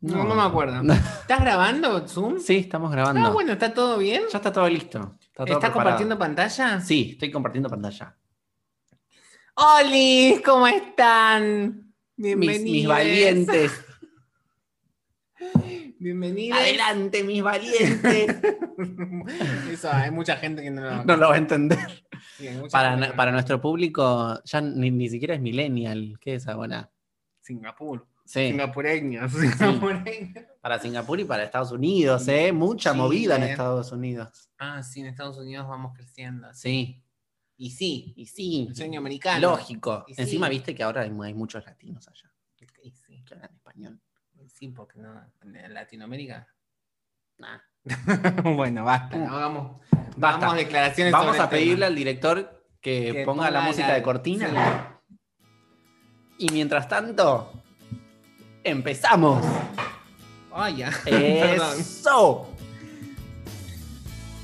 No, no me acuerdo. ¿Estás grabando Zoom? Sí, estamos grabando. Ah, bueno, ¿está todo bien? Ya está todo listo. Está ¿Estás preparado. compartiendo pantalla? Sí, estoy compartiendo pantalla. ¡Hola! ¿Cómo están? Bienvenidos. mis valientes. Bienvenidos. Adelante, mis valientes. Eso, hay mucha gente que no lo, No lo va a entender. sí, Para, no- para nuestro público, ya ni, ni siquiera es millennial. ¿Qué es ahora? Singapur. Sí, Singapureños. Singapureños. para Singapur y para Estados Unidos, ¿eh? Mucha Sí, movida en eh. Estados Unidos. Ah, sí, en Estados Unidos vamos creciendo. Sí, Y sí, y sí. el sueño americano. Lógico. Y. Encima viste que ahora hay, hay muchos latinos allá Y sí, que hablan español. sí, porque no, en Latinoamérica. Nah. bueno, basta. no hagamos, Basta. hagamos declaraciones Vamos sobre a tema. pedirle al director que, Que ponga, la música la- de cortina. Y mientras tanto, empezamos. Ay, ya. Perdón. Eso.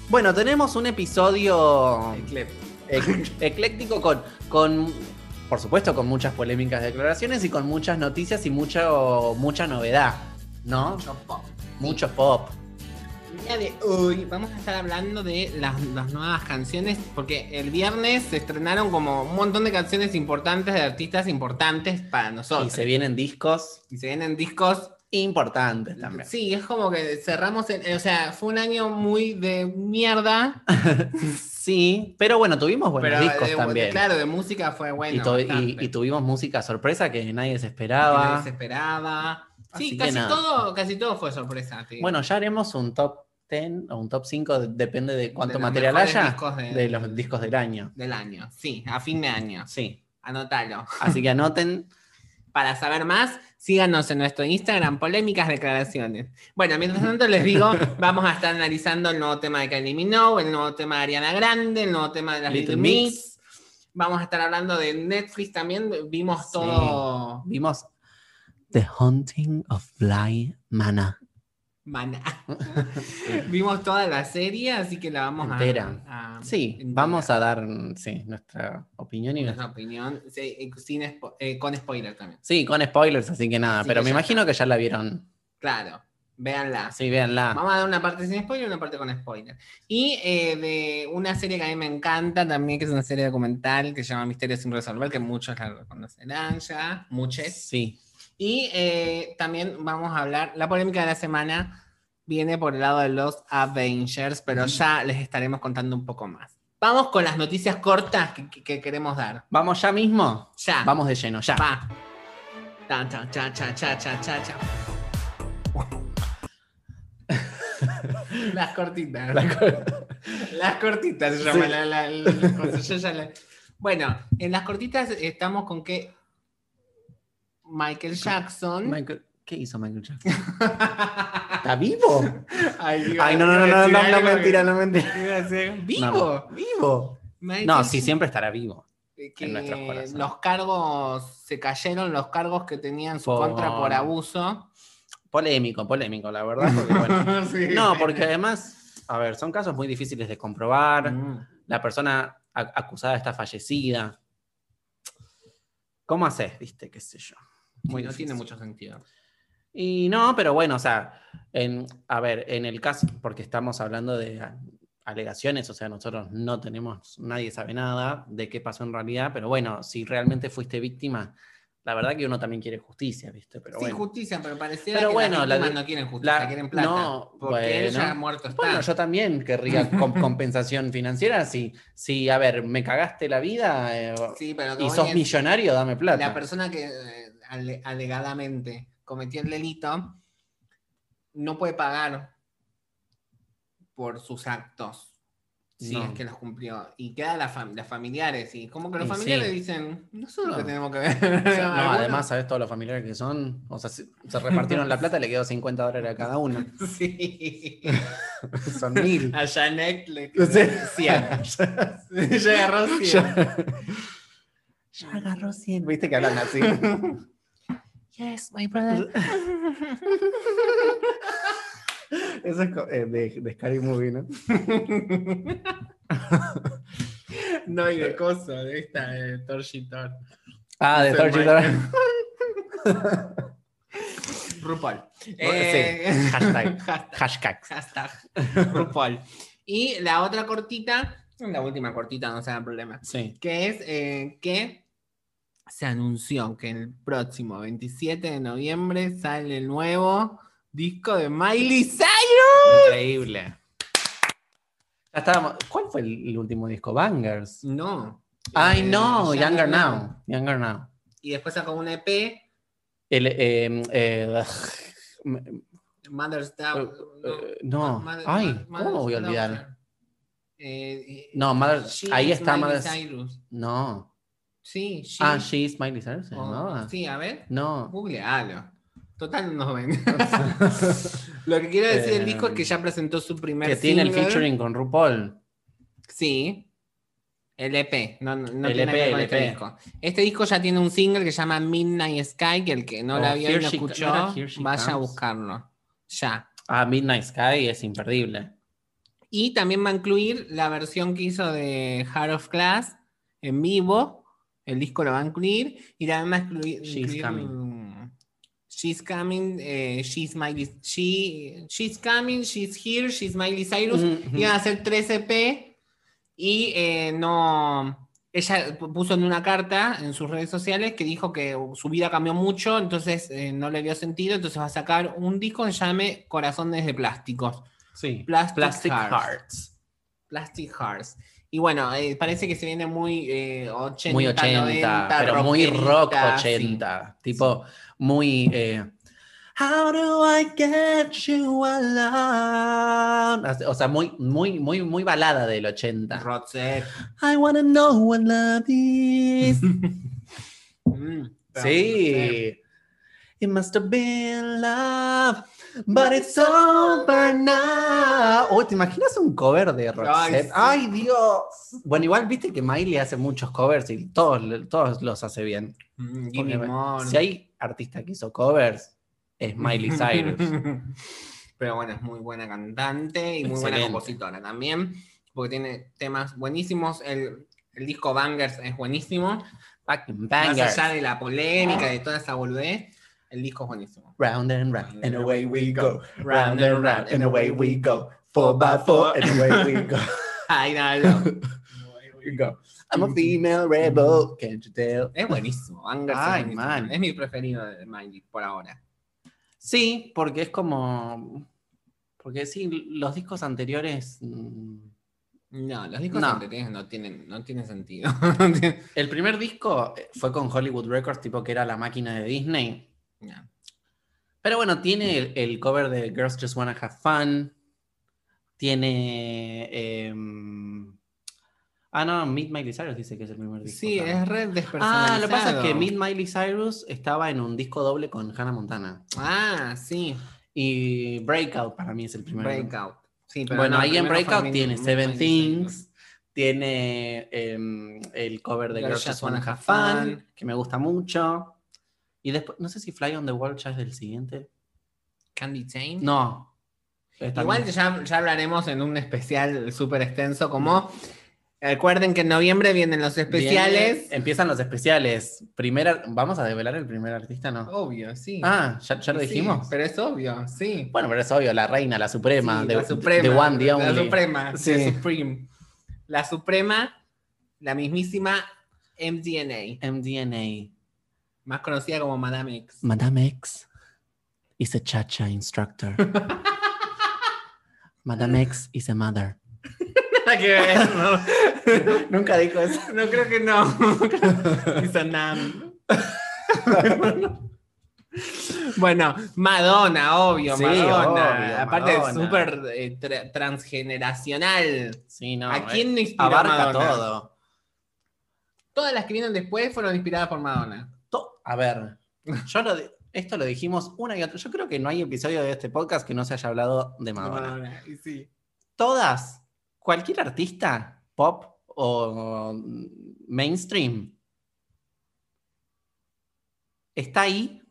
Bueno, tenemos un episodio ec- ecléctico con, con, por supuesto, con muchas polémicas declaraciones y con muchas noticias y mucho, mucha novedad, ¿no? Mucho pop. Mucho pop. Día de hoy vamos a estar hablando de las, las nuevas canciones, porque el viernes se estrenaron como un montón de canciones importantes de artistas importantes para nosotros. Y se vienen discos Y se vienen discos. importantes también. Sí, es como que cerramos, en- o sea, fue un año muy de mierda. Sí, pero bueno, tuvimos buenos pero discos de- también. claro, de música fue bueno. y, tu- y- bastante. y tuvimos música sorpresa que nadie se Que esperaba. nadie se esperaba. Sí, casi todo, casi todo fue sorpresa. Bueno, ya haremos un top 10 o un top 5, de- depende de cuánto De material haya, de- de los discos del año. del año. Sí, a fin de año. Sí, Anótalo. así que anoten. Para saber más, síganos en nuestro Instagram, Polémicas Declaraciones. Bueno, mientras tanto les digo, vamos a estar analizando el nuevo tema de Kylie Minogue, el nuevo tema de Ariana Grande, el nuevo tema de las Little Little Mix. Mix. Vamos a estar hablando de Netflix también. Vimos Sí. todo Vimos The Haunting of Bly Manor. Maná. Vimos toda la serie, así que la vamos a- Entera. a. Sí, entera. vamos a dar sí, nuestra opinión y Nuestra nuestra... opinión, sí, eh, sin spo- eh, con spoiler también. Sí, con spoilers, así que nada, Así pero que me imagino que ya la vieron. Claro, véanla. Sí, véanla. Vamos a dar una parte sin spoiler y una parte con spoiler. Y eh, de una serie que a mí me encanta también, que es una serie documental que se llama Misterios sin resolver, que muchos la reconocerán ya, muchos. Sí, Y eh, también vamos a hablar, la polémica de la semana viene por el lado de los Avengers, pero ya les estaremos contando un poco más. Vamos con las noticias cortas que, que- que queremos dar. ¿Vamos ya mismo? Ya. Vamos de lleno, ya. Va. Cha, cha, cha, cha, cha, cha. Las cortitas. La co- Las cortitas se llama la- la la- Bueno, en las cortitas estamos con que Michael Jackson. Michael- ¿Qué hizo Michael Jackson? ¿Está vivo? Ay, no, no, no, no, no, mentira, no, mentira. ¡Vivo! No. ¡Vivo! Michael No, sí, siempre estará vivo. que en nuestros corazones. los cargos se cayeron, los cargos que tenían su Por- contra por abuso. Polémico, polémico, la verdad. porque, bueno. Sí. No, porque además, a ver, son casos muy difíciles de comprobar. Mm. La persona acusada está fallecida. ¿Cómo haces, viste? ¿Qué sé yo? Muy no difícil. tiene mucho sentido. Y no, pero bueno, o sea, en, a ver, en el caso, porque estamos hablando de alegaciones, o sea, nosotros no tenemos, nadie sabe nada de qué pasó en realidad, pero bueno, si realmente fuiste víctima, la verdad que uno también quiere justicia, ¿viste? Pero sí, bueno. justicia, pero pareciera Pero que bueno, las la víctimas de- no quieren justicia, la- quieren plata. no, porque bueno. ya muerto está. Bueno, yo también querría com- compensación financiera. Si, si, a ver, me cagaste la vida eh, sí, pero y sos millonario, dame plata. la persona que eh, ale- alegadamente cometió el delito no puede pagar por sus actos. Si No. es que los cumplió. Y queda la fam- familiares. Y como que los Y familiares sí. dicen, nosotros No. que tenemos que ver. O sea, no, además, ¿sabes todos los familiares que son? O sea, se, se repartieron la plata, le quedó 50 dólares a cada uno. Sí. Son mil. A Janet le Sí. 100. Ya agarró 100. Ya, ya agarró 100. ¿Viste que hablan así? Yes, my brother. Eso es eh, de, de Scary Movie, ¿no? No, y de coso, de esta, de Torchitor. Ah, de. Children. RuPaul. Sí, Eh, hashtag. hashtag. Hashtags. Hashtag RuPaul. Y la otra cortita, la última cortita, no sea problema, Sí. que es eh, que se anunció que el próximo 27 de noviembre sale el nuevo disco de Miley Cyrus. Increíble. Ya estábamos. ¿Cuál fue el, el último disco? Bangers. No. Ay, Eh, no, Younger no. Now. Younger Now. Y después sacó un EP, El, eh, eh, Mother's eh, no. Mother- Ay, ¿cómo me voy a olvidar? Eh, eh, No, Mother- ahí está Miley Mother's- Cyrus. No. Sí, she- Ah, She's Miley Cyrus. se oh, llamaba. sí, a ver. No. Googlealo. Total no ven. Lo que quiero decir del disco es que ya presentó su primer que tiene el featuring con RuPaul. Sí. El EP, no, no, no El tiene EP, que ver con el este EP. disco. Este disco ya tiene un single que se llama Midnight Sky, que el que no Oh, la vio y Here no She- escuchó, ¿no era Here She vaya a Comes? buscarlo. Ya. Ah, Midnight Sky es imperdible. Y también va a incluir la versión que hizo de Heart of Class en vivo. El disco lo va a incluir. Y también va a incluir. She's incluir, Coming. mm, She's coming, eh, she's Miley, she, she's coming, she's here, she's Miley Cyrus. Ujú. Iban a hacer 3 EP y eh, no. Ella pu- puso en una carta en sus redes sociales que dijo que su vida cambió mucho, entonces eh, no le dio sentido, entonces va a sacar un disco que se llame Corazones de Plásticos. Sí. Plastic, Plastic Hearts. Hearts. Plastic Hearts. Y bueno, eh, parece que se viene muy eh, 80, Muy 80, 90, pero muy rock rockerita, 80. Tipo, muy. eh, How do I get you alone? O sea, muy, muy, muy, muy balada del sí. 80. Roxette. I wanna know what love is. Mm. Sí. It must have been love, but it's over now. Oh, ¿te imaginas un cover de Roxette? sí. Ay, Dios. Bueno, igual viste que Miley hace muchos covers y todos, todos los hace bien. Mm. Si hay artista que hizo covers, es Miley Cyrus. Pero bueno, es muy buena cantante y muy buena Excelente. compositora también, porque tiene temas buenísimos. El, el disco Bangers es buenísimo. Fucking Más bangers. allá de la polémica, de toda esa boludez, el disco es buenísimo. Round and round, and away we go. Round and round, and away we go. Four by four, and away we go. Ay, no, no. We go. I'm a female rebel, can't you tell? Es buenísimo. Bangers es Ay, buenísimo. man. Es mi preferido de Miley por ahora. Sí, porque es como. Porque sí, los discos anteriores. mm, No, los discos No. anteriores no tienen, no tienen sentido. El primer disco fue con Hollywood Records, tipo que era la máquina de Disney. Pero bueno, tiene el, el cover de Girls Just Wanna Have Fun. Tiene. em, ah, no, Meet Miley Cyrus dice que es el primer disco. Sí, también. es red despersonalizado. Ah, lo que pasa es que Meet Miley Cyrus estaba en un disco doble con Hannah Montana. Ah, sí. Y Breakout para mí es el primer. Breakout. Sí, pero Bueno, no, ahí en primero Breakout tiene Seven Things, tiene em, el cover de Girls Just Wanna Have Fun, que me gusta mucho. Y después, no sé si Fly on the Wall ya es del siguiente. Candy Chain. No. Está Igual ya, ya hablaremos en un especial súper extenso, como recuerden que en noviembre vienen los especiales. Viene- empiezan los especiales. Primera, ¿Vamos a develar el primer artista, no? Obvio, sí. Ah, ¿ya, ya lo Sí, dijimos? pero es obvio, sí. Bueno, pero es obvio, la reina, la suprema, Sí, de, la suprema, one, the La suprema, Sí. Supreme. La suprema, la mismísima MDNA, MDNA. Más conocida como Madame X. Madame X is a cha-cha instructor. Madame X is a mother. Nada que ver, no. Nunca dijo eso. No creo que no. Dice Nam. Bueno, Madonna, obvio, Sí, Madonna. obvio, Aparte es súper eh, tra- transgeneracional. Sí, no. ¿A quién eh, no inspiró Abarca Madonna? todo. Todas las que vienen después fueron inspiradas por Madonna. A ver, yo lo esto lo dijimos una y otra. Yo creo que no hay episodio de este podcast que no se haya hablado de Madonna. Madonna, y sí. Todas, cualquier artista, pop o mainstream, está ahí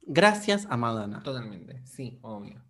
gracias a Madonna. Totalmente, sí, obvio.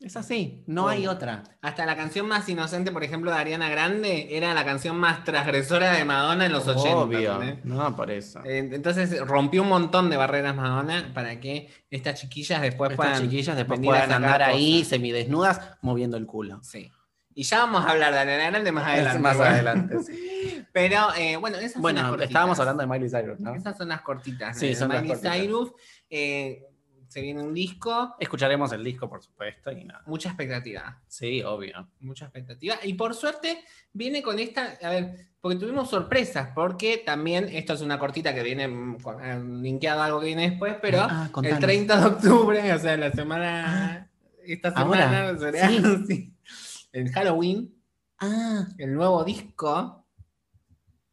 Es así, no hay otra. Hasta la canción más inocente, por ejemplo, de Ariana Grande, era la canción más transgresora de Madonna en los 80. Obvio. ¿entendés? No, por eso. Eh, Entonces rompió un montón de barreras Madonna para que estas chiquillas después Estas puedan. chiquillas después puedan andar ahí cosas. semidesnudas moviendo el culo. Sí. Y ya vamos a hablar de Ariana Grande más adelante. más bueno. adelante. sí. Pero eh, bueno, esas son las Bueno, cortitas. estábamos hablando de Miley Cyrus, ¿no? Esas son las cortitas. Sí, de son las Miley cortitas. Cyrus. eh, se viene un disco. Escucharemos el disco, por supuesto, y nada. Mucha expectativa. Sí, obvio. mucha expectativa. Y por suerte viene con esta, a ver, porque tuvimos sorpresas, porque también, esto es una cortita que viene mm, eh, linkeado a algo que viene después, pero Ah, el contanos. 30 de octubre, o sea, la semana, esta ahora, semana, sí. sí, en Halloween, Ah, el nuevo disco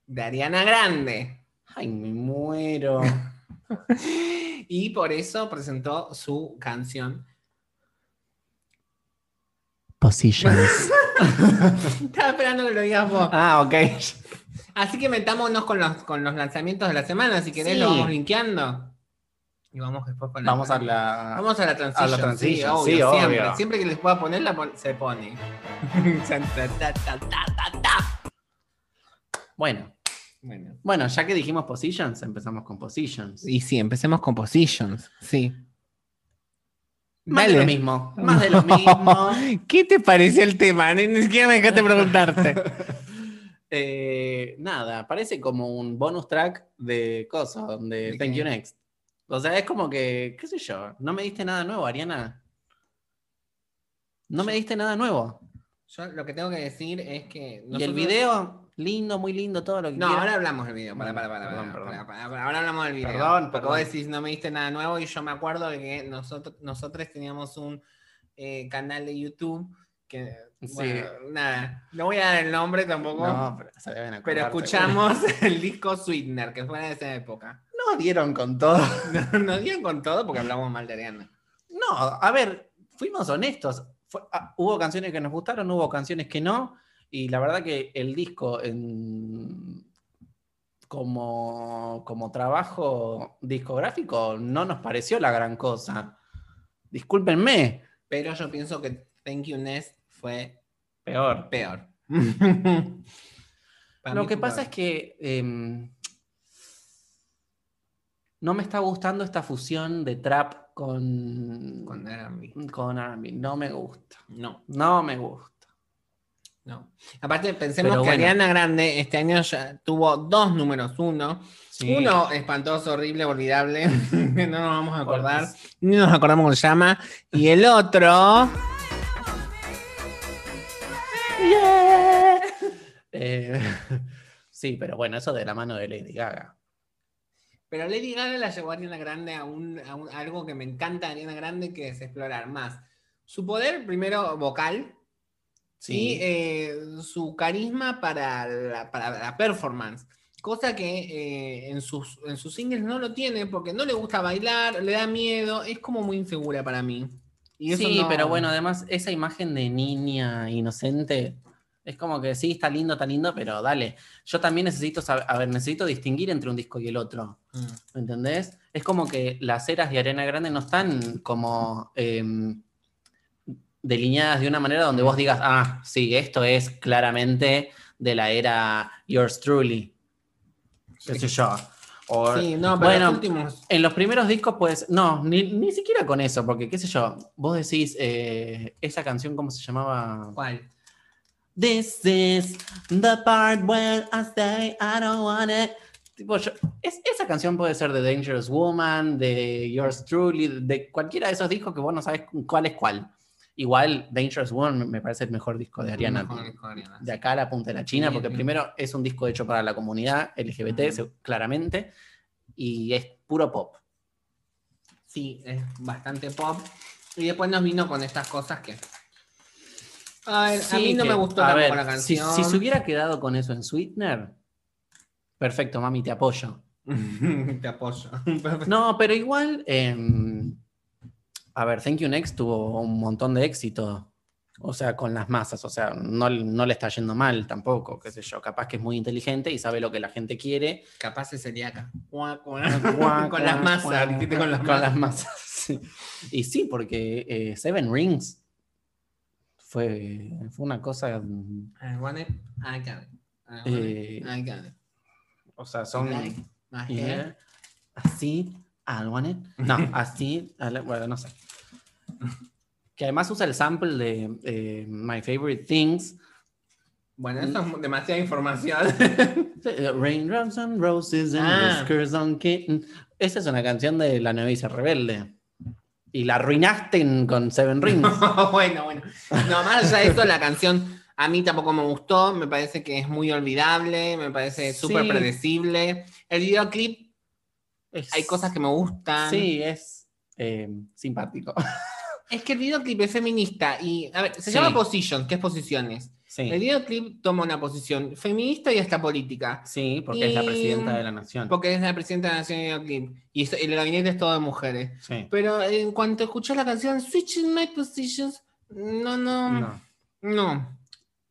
de Ariana Grande. ay, me muero. Y por eso presentó su canción. Positions. Estaba esperando que lo digas vos. ah, ok. Así que metámonos con los, con los lanzamientos de la semana, si querés Sí. lo vamos linkeando. Y vamos después con la- Vamos a la. Vamos a la transition. a la transition, sí, obvio, sí, siempre. obvio. Siempre que les pueda poner, la pon- se pone. Ta, ta, ta, ta, ta, ta. Bueno, bueno. bueno, ya que dijimos Positions, empezamos con Positions. Y sí, empecemos con Positions. Sí. Más de Dale. lo mismo. Más de lo mismo. ¿Qué te pareció el tema? Ni, ni siquiera me dejaste preguntarte. Eh, nada, parece como un bonus track de cosas, de ¿De Thank qué? You Next. O sea, es como que, qué sé yo, no me diste nada nuevo, Ariana. No me diste nada nuevo. Yo lo que tengo que decir es que. Y el video, lindo, muy lindo, todo lo que No, quieras. ahora hablamos del video. Para, para, para, Perdón, para, perdón. para, para, para, Ahora hablamos del video. Perdón, Porque vos perdón. decís, no me diste nada nuevo. Y yo me acuerdo de que nosotros, nosotros teníamos un eh, canal de YouTube que. Sí. Bueno, nada. No voy a dar el nombre tampoco. No, pero se deben pero escuchamos el disco Sweetener, que fue de esa época. No dieron con todo. Nos dieron con todo porque hablamos mal de Ariana. No, a ver, fuimos honestos. Fue- ah, hubo canciones que nos gustaron, hubo canciones que no. Y la verdad que el disco en- como, como trabajo discográfico no nos pareció la gran cosa. Discúlpenme, Pero yo pienso que Thank You Ness fue peor. peor. Lo que pasa es que em, no me está gustando esta fusión de trap con, Con R&B. con R&B. No me gusta. No. No me gusta. No. Aparte, pensemos Pero que bueno. Ariana Grande este año ya tuvo dos números uno. Sí. Uno espantoso, horrible, olvidable, que no nos vamos a acordar, ni nos acordamos cómo se llama. Y el otro, Eh, sí, pero bueno, eso de la mano de Lady Gaga. pero Lady Gaga la llevó a Ariana Grande a, un, a un- algo que me encanta de Ariana Grande, que es explorar más su poder, primero vocal, y eh, su carisma para la, para la performance. Cosa que eh, en, sus, en sus singles no lo tiene porque no le gusta bailar, le da miedo, es como muy insegura para mí. Y eso sí, no- pero bueno, además esa imagen de niña inocente es como que sí, está lindo, está lindo, pero dale. Yo también necesito saber, a ver, necesito distinguir entre un disco y el otro. Mm. ¿Me entendés? Es como que las eras de Arena Grande no están como em, delineadas de una manera donde vos digas, ah, sí, esto es claramente de la era Yours Truly. qué sé yo. O- Sí, no, pero bueno, los últimos. en los primeros discos, pues, no, ni, ni siquiera con eso, porque qué sé yo, vos decís, eh, esa canción, ¿cómo se llamaba? ¿Cuál? This is the part where I say I don't want it. Tipo, yo- es- esa canción puede ser de Dangerous Woman, de Yours Truly, de cualquiera de esos discos que vos no sabes cuál es cuál. Igual, Dangerous Woman me- parece el mejor disco de Ariana. Mejor disco de Ariana. De acá a la punta de la China, Sí, porque sí. primero es un disco hecho para la comunidad LGBT, claramente, y es puro pop. Sí, es bastante pop. Y después nos vino con estas cosas que. A ver, a mí no que- me gustó ver, la si- canción. Si, se hubiera quedado con eso en Sweetener, perfecto, mami, te apoyo. Te apoyo. No, pero igual, em, a ver, Thank You Next tuvo un montón de éxito. O sea, con las masas, o sea, no, no le está yendo mal tampoco, qué sé yo, capaz que es muy inteligente y sabe lo que la gente quiere. Capaz es celíaca. Cuá, cuá. Cuá, con las masas, con las con masas. las masas, sí. Y sí, porque eh, Seven Rings fue, fue una cosa. I want it, I got it. I want Eh, it, I got it. O sea, son. Like my Yeah. hair. Así, I want it. No, así, bueno, no sé. Que además usa el sample de eh, My Favorite Things. Bueno, eso es demasiada información. Eh, Raindrops on Roses and Ah. Whiskers on Kitten. Esa es una canción de La Novicia Rebelde. Y la arruinaste con Seven Rings. bueno, bueno. No, más allá de eso, la canción a mí tampoco me gustó. Me parece que es muy olvidable. Me parece Sí. súper predecible. El videoclip, Es- hay cosas que me gustan. Sí, es eh, simpático. Es que el videoclip es feminista y, a ver, se Sí. llama Position, que es posiciones. El Sí, videoclip toma una posición feminista y hasta política. sí porque es la presidenta de la nación. Porque es la presidenta de la nación del videoclip. Y el gabinete es todo de mujeres. Sí. Pero en cuanto escuchas la canción Switching My Positions, no, no, no, No.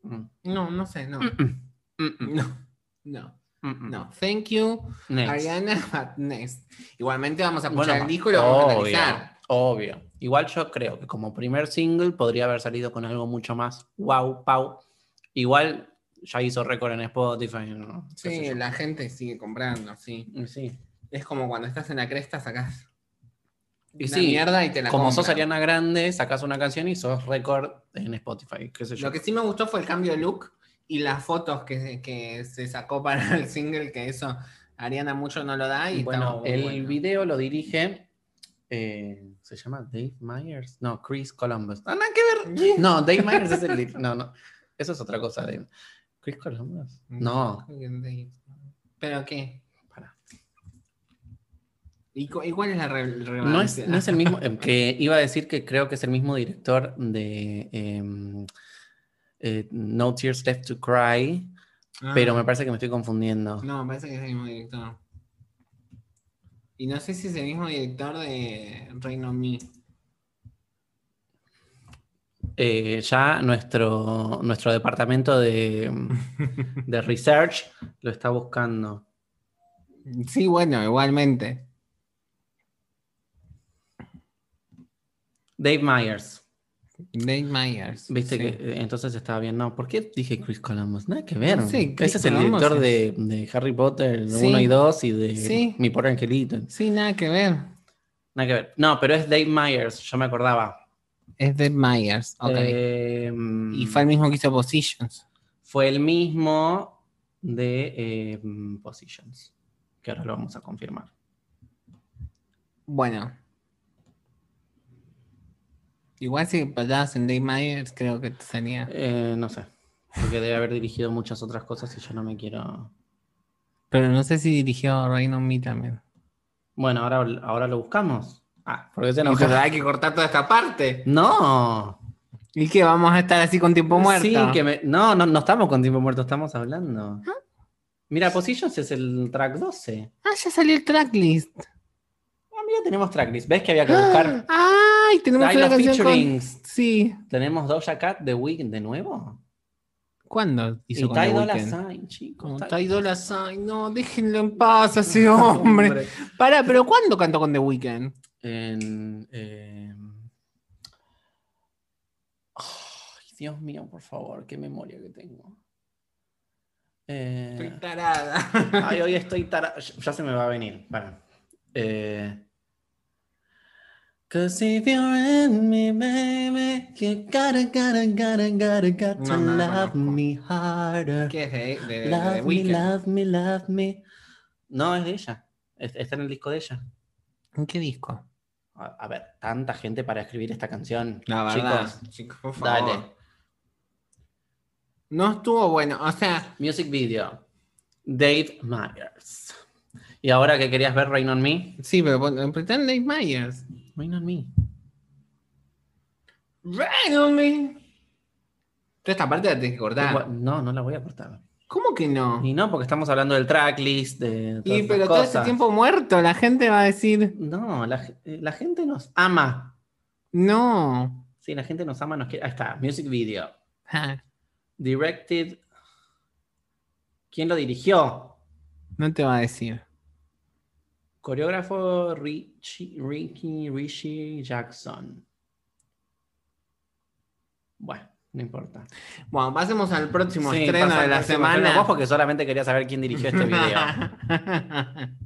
no, Mm. no, sé, no. Mm, mm. Mm, mm. No, no, Mm, mm. no. Thank you, Next. Ariana, but next. Igualmente vamos a escuchar Bueno, el disco y lo vamos a analizar. Obvio. Igual yo creo que como primer single podría haber salido con algo mucho más wow, pau. Igual ya hizo récord en Spotify. Sí, la gente sigue comprando, sí. Sí. Es como cuando estás en la cresta, sacás Y una sí, mierda y te la Como sos. Ariana Grande, sacás una canción y sos récord en Spotify. Qué sé yo. Lo que sí me gustó fue el cambio de look y las fotos que, que se sacó para el single, que eso Ariana mucho no lo da. Y bueno, el bueno. video lo dirige. eh, ¿Se llama Dave Myers? No, Chris Columbus. Ah, nada que ver. No, Dave Myers es el. No, no. Eso es otra cosa. Dave. ¿Chris Columbus? No. ¿Pero qué? Para. ¿Y, cu- y cuál es la re- No es, relevancia? no es el mismo. eh, que iba a decir que creo que es el mismo director de em, eh, No Tears Left to Cry, Ah, pero me parece que me estoy confundiendo. No, me parece que es el mismo director. Y no sé si es el mismo director de Reino Me. Eh, ya nuestro, nuestro departamento de, de research lo está buscando. Sí, bueno, igualmente. Dave Myers. Dave Myers. Viste sí. que eh, entonces estaba bien. No, ¿por qué dije Chris Columbus? Nada que ver. Sí, Ese es el director es- de, de Harry Potter Sí. 1 y 2 y de. Mi pobre angelito. Sí, nada que ver. Nada que ver. No, pero es Dave Myers, yo me acordaba. Es Dave Myers. Ok. Eh, y fue el mismo que hizo Positions. fue el mismo de eh, Positions, que ahora lo vamos a confirmar. Bueno. Igual si pasabas en Dave Myers, creo que te salía. Eh, no sé, porque debe haber dirigido muchas otras cosas y yo no me quiero... Pero no sé si dirigió Reino Me también. Bueno, ahora, ahora lo buscamos. Ah, porque se No, nos... hay que cortar toda esta parte. No. ¿Y qué? ¿Vamos a estar así con tiempo muerto? Sí, que me... No, no, no estamos con tiempo muerto, estamos hablando. Mira, Positions es el track 12. Ah, ya salió el tracklist. Mira, tenemos tracklist. ¿Ves que había que buscar? ¡Ay! Tenemos una los canción con... Sí. ¿Tenemos Doja Cat de Weekend de nuevo? ¿Cuándo hizo Y con The Ty Dolla Weeknd? Sign, chicos. Ty- Dolla Sign. No, déjenlo en paz a ese hombre. Pará, pero ¿cuándo cantó con The Weeknd? En, eh, Ay, Dios mío, por favor, qué memoria que tengo. Eh, Estoy tarada. Ay, hoy estoy tara... Ya se me va a venir. Para. Eh... Cause if you're in me, baby, you gotta, gotta, gotta, gotta, got to No, no, no love me harder. ¿Qué es de, de, de The Love me, love me, love me. No, es de ella. Es- Está en el disco de ella. ¿En qué disco? A, a ver, tanta gente para escribir esta canción. La verdad. Chicos, Chicos, por favor. dale. No estuvo bueno. O sea, Music video. Dave Myers. Y ahora que querías ver Rain on Me, sí, pero pon- pretend Dave Myers. Rain on Me. Rain on me. Toda esta parte la tenés que cortar. No, no la voy a cortar. ¿Cómo que no? Y no, porque estamos hablando del tracklist, de todas Y esas pero todo cosas. tiempo muerto, la gente va a decir, No, la, eh, la gente nos ama. no. Sí, la gente nos ama, nos quiere. Ahí está, music video. Ja, Directed. ¿Quién lo dirigió? no te va a decir. Coreógrafo Richie, Ricky Jackson. Bueno, No importa. Bueno, pasemos al próximo Sí, estreno de la semana. vos porque solamente quería saber quién dirigió este video.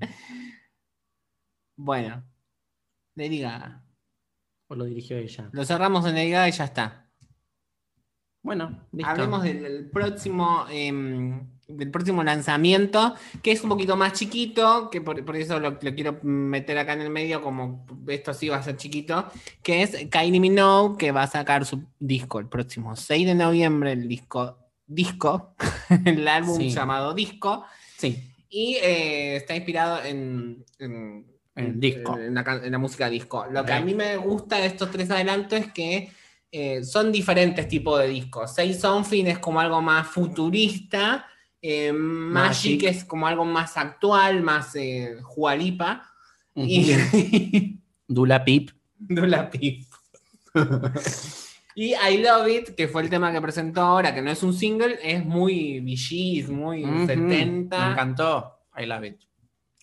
bueno, Lady Gaga. o lo dirigió ella. Lo cerramos en Lady Gaga y ya está. Bueno, listo. Hablemos del, del próximo em, del próximo lanzamiento, que es un poquito más chiquito, que por, por eso lo, lo quiero meter acá en el medio, como esto sí va a ser chiquito, que es Kylie Minogue, que va a sacar su disco el próximo 6 de noviembre, el disco Disco, el álbum Sí. llamado Disco, Sí, y eh, está inspirado en, en- En disco. en la, en la música disco. Lo que a mí me gusta de estos tres adelantos es que eh, son diferentes tipos de discos. Say Something es como algo más futurista, eh, Magic, Magic. es como algo más actual, más eh, jualipa, y Dula Pip. Dula Pip. Y I Love It, que fue el tema que presentó ahora, que no es un single, es muy VGs, muy Ujú, 70. Me encantó. I love it.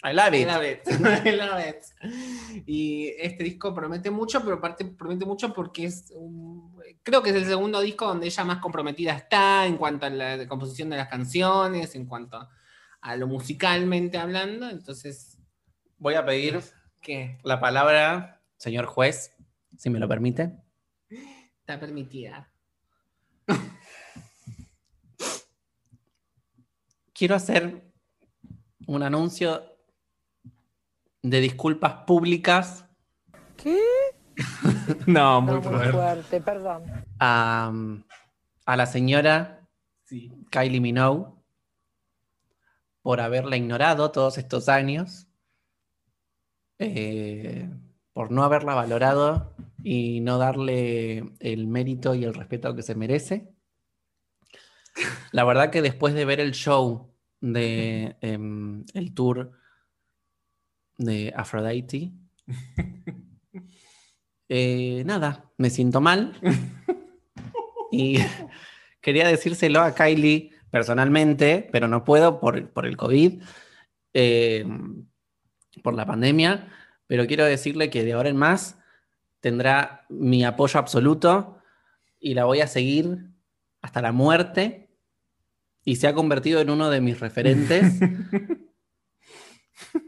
I love I it. love it. I love it. Y este disco promete mucho, pero aparte promete mucho porque es un- creo que es el segundo disco donde ella más comprometida está en cuanto a la composición de las canciones, en cuanto a lo musicalmente hablando. Entonces, Voy a pedir ¿qué? la palabra, señor juez, si me lo permite. Está permitida. Quiero hacer un anuncio de disculpas públicas No, No, muy fuerte, perdón. a, a la señora Sí. Kylie Minogue por haberla ignorado todos estos años, eh, por no haberla valorado y no darle el mérito y el respeto que se merece. La verdad que después de ver el show de em, el tour de Aphrodite, eh, nada, me siento mal. Y quería decírselo a Kylie personalmente, pero no puedo por, por el COVID, eh, por la pandemia, pero quiero decirle que de ahora en más tendrá mi apoyo absoluto y la voy a seguir hasta la muerte. Y se ha convertido en uno de mis referentes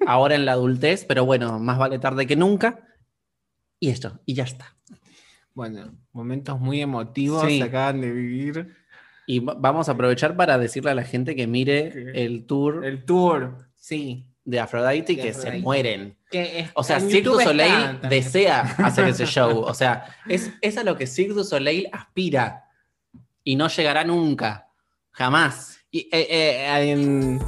ahora en la adultez, pero bueno, más vale tarde que nunca. Y esto, y ya está. Bueno, momentos muy emotivos Sí. se acaban de vivir. Y va- vamos a aprovechar para decirle a la gente que mire ¿Qué? el tour El tour, sí. de Aphrodite De que se mueren. Que es- O sea, Cirque du Soleil está desea hacer ese show. O sea, es, es a lo que Cirque du Soleil aspira. Y no llegará nunca. Jamás. Y, eh, eh, en-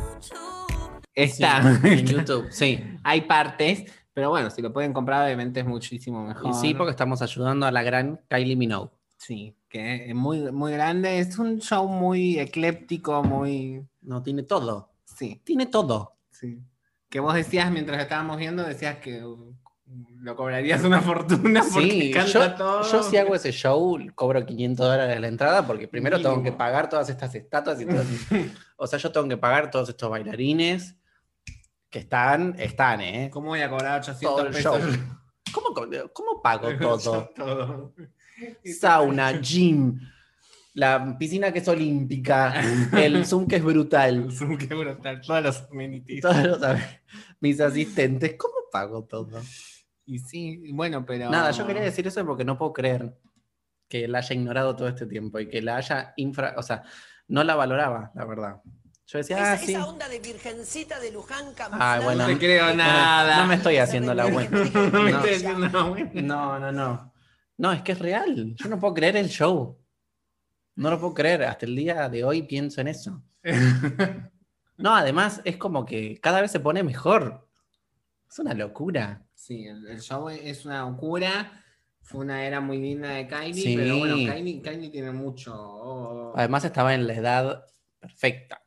Está. Sí, en YouTube, sí. Hay partes, pero bueno, si lo pueden comprar, obviamente es muchísimo mejor. Y sí, porque estamos ayudando a la gran Kylie Minogue. Sí, que es muy, muy grande. Es un show muy ecléptico, muy. No, tiene todo. Sí, Tiene todo. sí. Que vos decías mientras estábamos viendo, decías que uh, lo cobrarías una fortuna porque Sí, canta yo, todo. yo si hago ese show cobro 500 dólares la entrada porque primero tengo que pagar todas estas estatuas y todo. O sea, yo tengo que pagar todos estos bailarines que están, están, ¿eh? ¿Cómo voy a cobrar 800 Todo el pesos? show. ¿Cómo, cómo pago todo? todo. Sauna, gym, la piscina que es olímpica, el Zoom que es brutal, Zoom, qué brutal. Todos los amenities. todos los- mis asistentes, ¿cómo pago todo? Y sí, bueno, pero. Nada, yo quería decir eso porque no puedo creer que la haya ignorado todo este tiempo y que la haya infra, o sea, no la valoraba, la verdad. Yo decía, esa, ah, sí. esa onda de virgencita de Luján Ay, camuflada. bueno, No te creo nada. No me estoy haciendo la buena. No me No. estoy haciendo la buena. No, no, no. No, es que es real. Yo no puedo creer el show. No lo puedo creer. Hasta el día de hoy pienso en eso. No, además es como que cada vez se pone mejor. Es una locura. Sí, el, el show es una locura. Fue una era muy linda de Kylie, Sí. pero bueno, Kylie, Kylie tiene mucho. oh, Además estaba en la edad perfecta.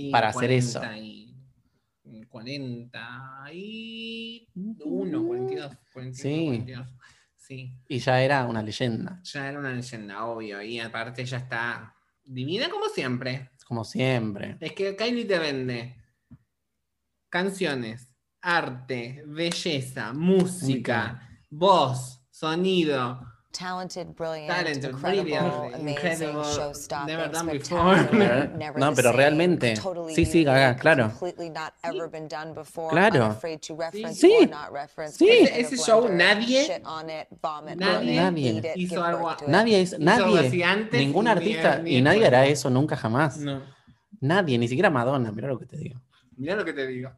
Sí, para hacer eso. 40 y- 41, 42, 41, Sí. 42. Sí, Y ya era una leyenda, ya era una leyenda, obvio. Y aparte ya está divina como siempre. como siempre. Es que Kylie te vende canciones, arte, belleza, música, voz, sonido, talented, brilliant, Talented, incredible, brilliant, amazing, incredible, show-stopping, never done before. never No, pero realmente. totally Sí, sí, Gaga, claro. completely not ever been done before, Claro. unafraid to reference Sí. or not reference, Sí. Ese show, nadie- shit on it, vomit nadie Nadie it, hizo algo-. Nadie Hizo antes ningún artista ni y nadie hará eso nunca jamás. No. Nadie, ni siquiera Madonna, mira lo que te digo. Mira lo que te digo.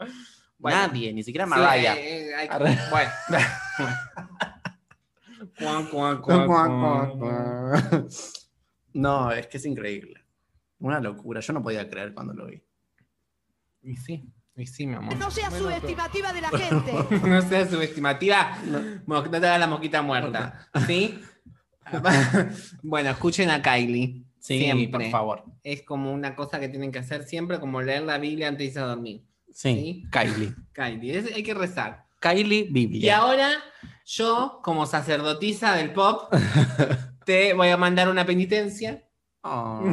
Bueno, Nadie, ni siquiera sí, Mariah. eh, eh, bueno. No, es que es increíble. Una locura. Yo no podía creer cuando lo vi. Y sí, y sí, mi amor. No seas Bueno, subestimativa de la gente. no seas subestimativa. No. no te hagas la mosquita muerta. ¿Sí? bueno, escuchen a Kylie. Sí, siempre. por favor. Es como una cosa que tienen que hacer siempre, como leer la Biblia antes de irse a dormir. Sí, Sí. Kylie. Kylie, es- hay que rezar. Kylie Y Biblia. ahora, yo, como sacerdotisa del pop, te voy a mandar una penitencia Oh.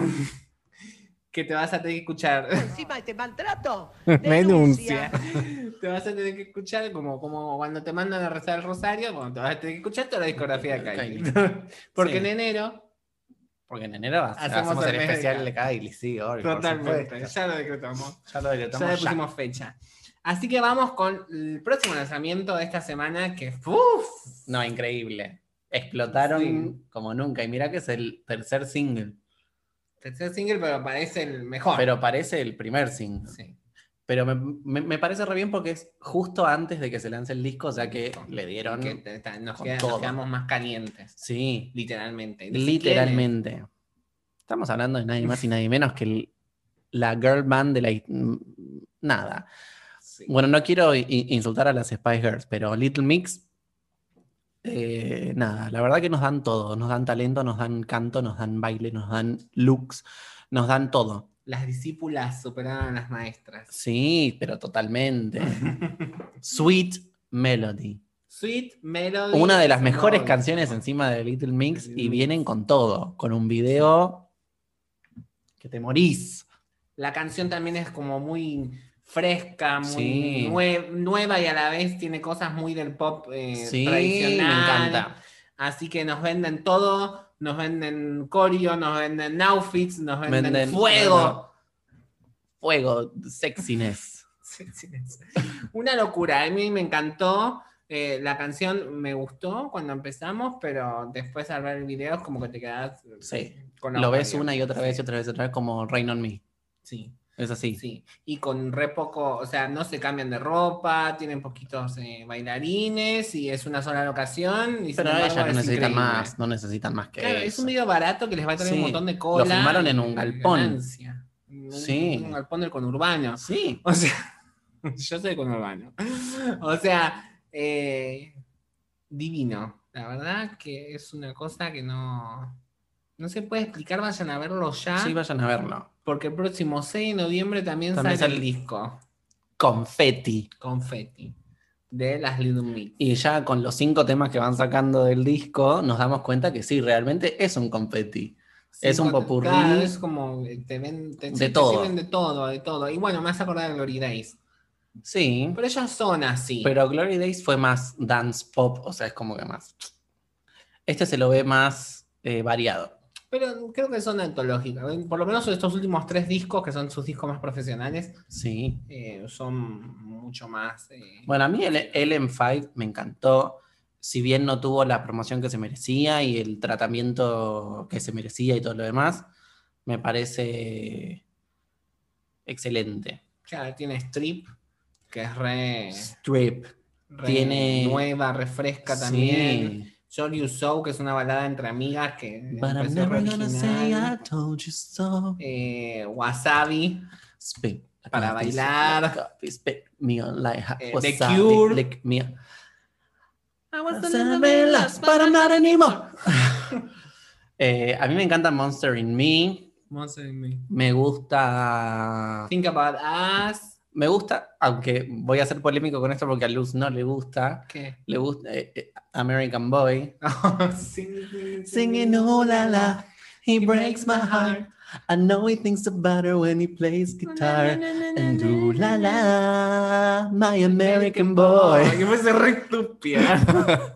que te vas a tener que escuchar. Encima te maltrato. Denuncia. Te vas a tener que escuchar como, como cuando te mandan a rezar el rosario, bueno, te vas a tener que escuchar toda la discografía de Kylie. Porque Sí. en enero, Porque en enero hacemos, Hacemos el especial de Kylie, sí, obvio, totalmente, ya lo decretamos. Ya lo Ya decretamos le ya. pusimos fecha. Así que vamos con el próximo lanzamiento de esta semana, que ¡uf! No, increíble. Explotaron Sí. como nunca. Y mira que es el tercer single. Tercer single, pero parece el mejor. Pero parece el primer single. Sí. Pero me, me- me parece re bien porque es justo antes de que se lance el disco, sea que le dieron. Que te- te- nos, queda- quedamos más calientes, Sí, literalmente. Literalmente. Estamos hablando de nadie más y nadie menos que el- la girl band de la. Nada. Sí. Bueno, no quiero insultar a las Spice Girls, pero Little Mix, eh, nada, la verdad que nos dan todo, nos dan talento, nos dan canto, nos dan baile, nos dan looks, nos dan todo. Las discípulas superaron a las maestras. Sí, pero totalmente. Sweet Melody. Sweet Melody. Una de las mejores canciones encima de Little Mix Little y Mix. vienen con todo, con un video que te morís. La canción también es como muy fresca, muy Sí. nue- nueva y a la vez tiene cosas muy del pop eh, Sí, tradicional. me encanta. Así que nos venden todo, nos venden coreo, nos venden outfits, nos venden, Venden- fuego. Fuego, sexiness. Sexiness. Una locura, a mí me encantó. eh, la canción me gustó cuando empezamos, pero después al ver el video es como que te quedas Sí. con la Lo ves una y otra vez y otra vez y otra vez como Rain on Me. Sí. Es así. Sí, y con re poco, o sea, no se cambian de ropa, tienen poquitos eh, bailarines y es una sola locación. Y Pero ellas no es necesitan más, no necesitan más que Claro, eso. es un video barato que les va a traer Sí, un montón de lo cola. filmaron en un galpón. ganancia. Un, Sí. un galpón del conurbano. Sí, O sea, yo soy conurbano. O sea, eh, divino. La verdad que es una cosa que no, no se puede explicar. Vayan a verlo ya. sí, vayan a verlo. Porque el próximo 6 de noviembre también, También sale sale- el disco Confetti. Confetti de las Little Mix. Y ya con los cinco temas que van sacando del disco, nos damos cuenta que sí, realmente es un confetti. Es un popurrí claro, es como eh, te ven te, de te todo. sirven de todo, de todo. Y bueno, me hace acordar de Glory Days. Sí, Pero ellos son así. pero Glory Days fue más dance pop, o sea, es como que más. Este se lo ve más eh, variado. Pero creo que son antológicas. Por lo menos estos últimos tres discos, que son sus discos más profesionales, Sí. eh, son mucho más. eh, Bueno, a mí el LM5 me encantó. Si bien no tuvo la promoción que se merecía y el tratamiento que se merecía y todo lo demás, me parece excelente. claro, tiene Strip, que es re, Strip. re tiene- nueva, refresca también. Sí. Show You So, que es una balada entre amigas que me But I'm parece never re gonna say original. I told you so. Eh, Wasabi, Para bailar. spit me on like Eh, The wasabi, Cure. lick me up. I was lost, but I'm not anymore. Eh, a mí me encanta Monster in Me. Monster in Me. Me gusta. Think About Us. Me gusta, aunque voy a ser polémico con esto porque a Luz no le gusta. ¿Qué? Le gusta eh, eh, American Boy. Singing, Singing oh la la, he breaks my heart. I know he thinks about her when he plays guitar. And do la la, my American boy. Que fuese re estúpida.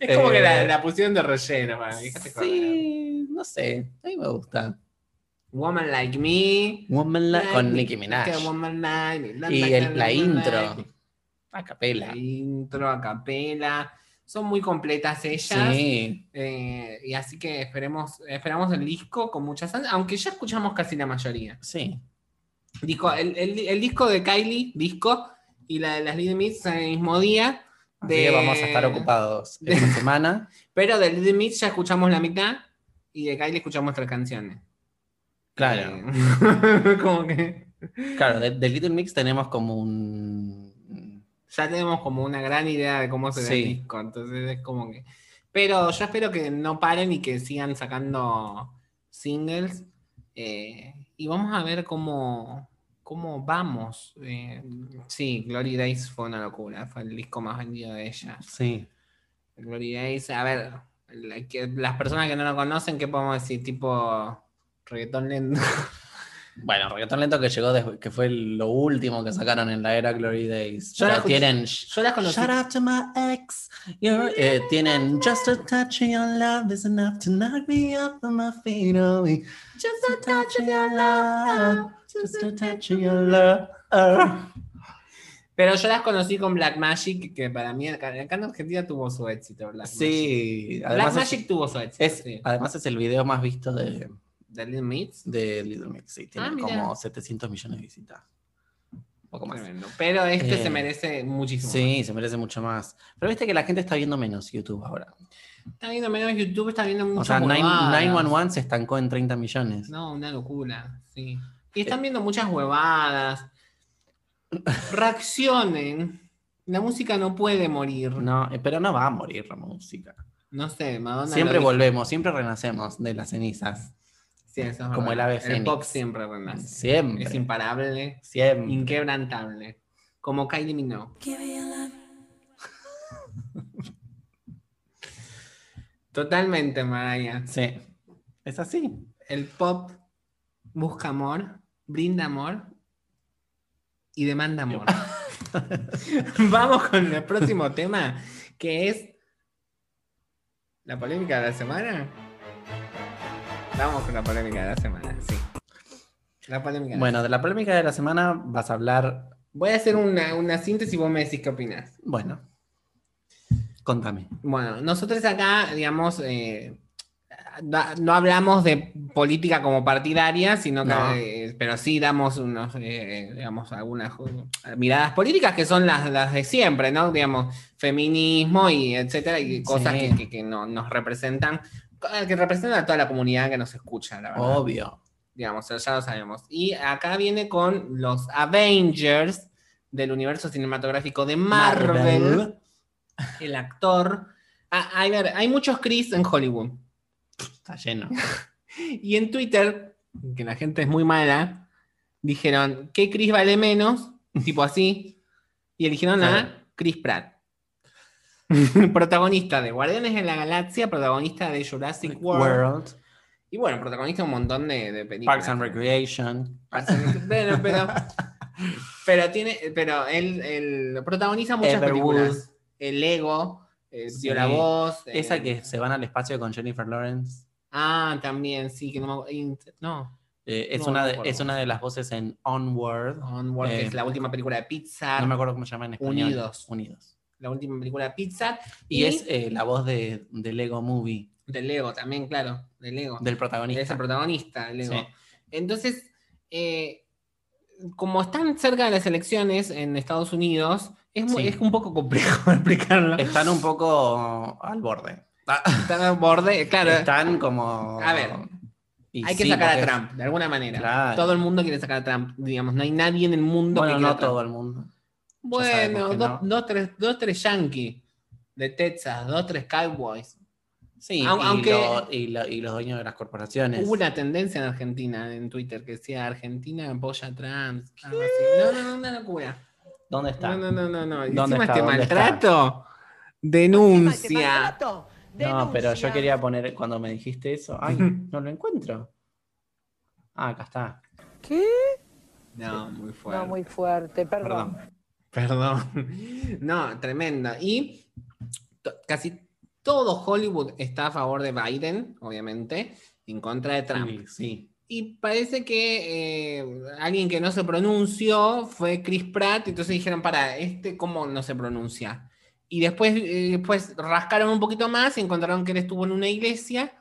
Es como que la, Eh, la pusieron de relleno. joder. Sí, no sé, a mí me gusta. Woman Like Me. Woman Like- con Like Nicki Me, Minaj. Woman Like Y like el- la woman intro, a capela. La intro, a capela. Son muy completas ellas. Sí, eh, y así que esperemos, esperamos el disco con muchas aunque ya escuchamos casi la mayoría. sí. Disco, el, el- el disco de Kylie, disco, y la de las Little Mix el mismo día. Así De- que vamos a estar ocupados esta semana. Pero de Little Mix ya escuchamos la mitad y de Kylie escuchamos tres canciones. Claro, Eh, como que claro, de, de Little Mix tenemos como un. ya tenemos como una gran idea de cómo será Sí. el disco. Entonces es como que. Pero yo espero que no paren y que sigan sacando singles. eh, y vamos a ver cómo, cómo vamos. Eh, sí, Glory Days fue una locura. Fue el disco más vendido de ella. Sí. Glory Days, a ver, la- que- las personas que no lo conocen, ¿qué podemos decir? Tipo reggaetón lento. Bueno, Reggaetón Lento que llegó, después- que fue lo último que sacaron en la era Glory Days. Yo Pero tienen. Yo las conocí. Shout out to my ex. eh, tienen Just a touch of your love is enough to knock me off of my feet. Oh, just a touch of your love. Just a touch of your love. Pero yo las conocí con Black Magic, que para mí acá, acá en Argentina tuvo su éxito. Black Sí, Magic. Black Magic es, tuvo su éxito. es- sí. además es el video más visto de, Little Mix. de Little Mix. Sí, tiene Ah, como 700 millones de visitas. Un poco más. Tremendo. Pero este Eh, se merece muchísimo. Sí, se merece mucho más. Pero viste que la gente está viendo menos YouTube ahora. Está viendo menos YouTube, está viendo mucho. O sea, 9- 911 se estancó en 30 millones. No, una locura, sí. Y están viendo muchas huevadas. Reaccionen. La música no puede morir. No, No, eh, pero no va a morir la música. sé, Madonna. Siempre volvemos, siempre renacemos de las cenizas. Sí, eso es como verdad. el ave El pop siempre renace. Siempre. Es imparable, Siempre. inquebrantable. Como Kylie Minogue. Totalmente, Mariah. Sí. Es así. El pop busca amor, brinda amor y demanda amor. Vamos con el próximo tema, que es la polémica de la semana. Vamos con la polémica de la semana, sí. La polémica. de la Bueno, de la polémica de la semana vas a hablar. Voy a hacer una, una síntesis y vos me decís qué opinas. Bueno, contame. Bueno, nosotros acá, digamos, eh, no, hablamos de política como partidaria, sino que, No. eh, pero sí damos unos, eh, digamos, algunas eh, miradas políticas que son las, las de siempre, ¿no? Digamos, feminismo y etcétera, y cosas Sí. que, que- que no- nos representan, que representan a toda la comunidad que nos escucha, la verdad Obvio. digamos, ya lo sabemos. Y acá viene con los Avengers del universo cinematográfico de Marvel, el actor. Ah, hay, ver, hay muchos Chris en Hollywood. Está lleno. Y en Twitter, que la gente es muy mala, dijeron, ¿qué Chris vale menos? Tipo así. Y eligieron a Chris Pratt. protagonista de Guardianes de la Galaxia, protagonista de Jurassic World. World. Y bueno, protagonista de un montón de, de películas. Parks and Recreation. Pero, pero, pero tiene, pero él, él protagoniza muchas Everwood. películas. El Lego, eh, Sí. la voz. eh, Esa que se van al espacio con Jennifer Lawrence. Ah, también, sí, que no me No, Eh, es, No, una de, es una de las voces en Onward. Onward, que Eh, es la última película de Pixar. No me acuerdo cómo se llama en español. Unidos. Unidos. La última película Pixar. Y, es eh, la voz de, de Lego Movie, de Lego también, claro, de Lego. del protagonista. Es el protagonista, de Lego. Sí. Entonces, eh, como están cerca de las elecciones en Estados Unidos, es, mu- Sí. es un poco complejo explicarlo. Están un poco al borde. Están al borde, claro. Están como. A ver, Y Hay que sacar a Trump, de alguna manera. Claro. Todo el mundo quiere sacar a Trump. Digamos, no hay nadie en el mundo Bueno, que no todo el mundo. Bueno, dos, no. dos, tres, dos, tres yankees de Texas, dos, tres cowboys. Sí, y, aunque- lo- y lo- y los dueños de las corporaciones. Hubo una tendencia en Argentina, en Twitter, que decía Argentina apoya a Trump. algo así. No, no, no, una locura. ¿Dónde está? No, no, no, no. no. Y ¿Dónde encima está? este ¿Dónde está? maltrato, ¿Te denuncia. maltrato? No, pero yo quería poner, cuando me dijiste eso, ay, no lo encuentro. Ah, acá está. ¿Qué? No, muy fuerte. No, muy fuerte, perdón. Perdón. Perdón. No, tremendo. Y casi todo Hollywood está a favor de Biden, obviamente, en contra de Trump. Sí, sí. Y parece que eh, alguien que no se pronunció fue Chris Pratt, entonces dijeron, para, este cómo no se pronuncia. Y después, eh, después rascaron un poquito más y encontraron que él estuvo en una iglesia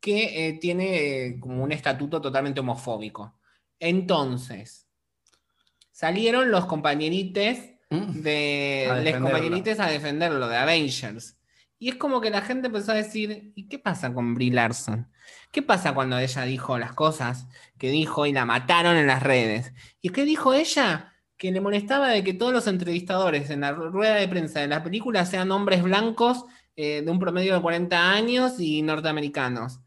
que eh, tiene eh, como un estatuto totalmente homofóbico. Entonces, salieron los compañeritos Mm. de A los defenderlo. compañeritos a defenderlo, de Avengers. Y es como que la gente empezó a decir, ¿y qué pasa con Brie Larson? ¿Qué pasa cuando ella dijo las cosas que dijo y la mataron en las redes? ¿Y qué dijo ella? Que le molestaba de que todos los entrevistadores en la rueda de prensa de la película sean hombres blancos eh, de un promedio de 40 años y norteamericanos.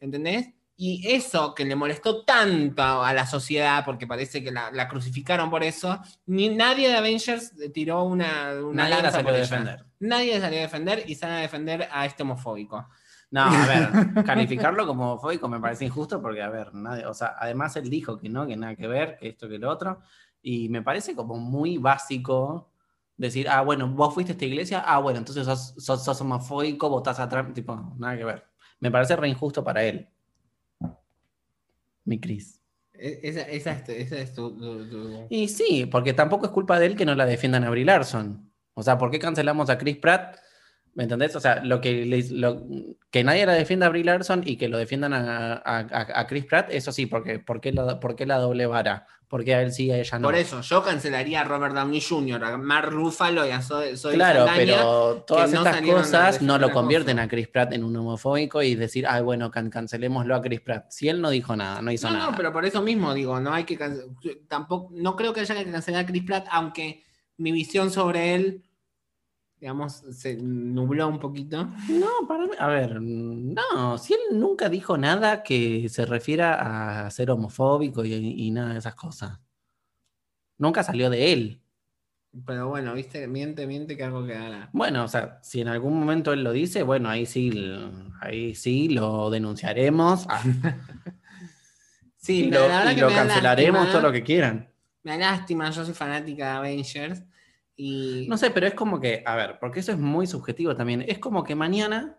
¿Entendés? Y eso que le molestó tanto a la sociedad, porque parece que la, la crucificaron por eso, ni nadie de Avengers tiró una, una Nadie la lanza salió por a ella. defender. Nadie salió a defender y sale a defender a este homofóbico. No, a ver, calificarlo como homofóbico me parece injusto porque, a ver, nadie, o sea, además él dijo que no, que nada que ver, que esto, que lo otro, y me parece como muy básico decir, ah, bueno, vos fuiste a esta iglesia, ah, bueno, entonces sos, sos, sos homofóbico, votás a Trump, tipo, nada que ver. Me parece re injusto para él. Mi Cris. E- Esa, esa es, tu- esa es tu- tu- tu- Y sí, porque tampoco es culpa de él que no la defiendan a Brie Larson. O sea, ¿por qué cancelamos a Chris Pratt? ¿Me entendés? O sea, lo que, le- lo- que nadie la defienda a Brie Larson y que lo defiendan a, a- Chris Pratt, eso sí, porque ¿por qué, la, por qué la doble vara? Porque a él sí, a ella no. Por eso, yo cancelaría a Robert Downey Jr., a Mark Ruffalo y a Zoe, Zoe Claro, Saldaña. pero todas no estas cosas no lo convierten a Chris Pratt en un homofóbico y decir, ay, bueno, can- cancelémoslo a Chris Pratt. Si él no dijo nada, no hizo No, nada. no, pero por eso mismo digo, no hay que tampoco, no creo que haya que cancelar a Chris Pratt, aunque mi visión sobre él, digamos, se nubló un poquito. No, para mí, a ver, no, si él nunca dijo nada que se refiera a ser homofóbico y, y nada de esas cosas. Nunca salió de él. Pero bueno, viste, miente, miente que algo quedará. Bueno, o sea, si en algún momento él lo dice, bueno, ahí sí, ahí sí lo denunciaremos ah, Sí, y lo, la y que lo cancelaremos lástima, todo lo que quieran. Me da lástima, yo soy fanática de Avengers. Y No sé, pero es como que, a ver, porque eso es muy subjetivo también. Es como que mañana,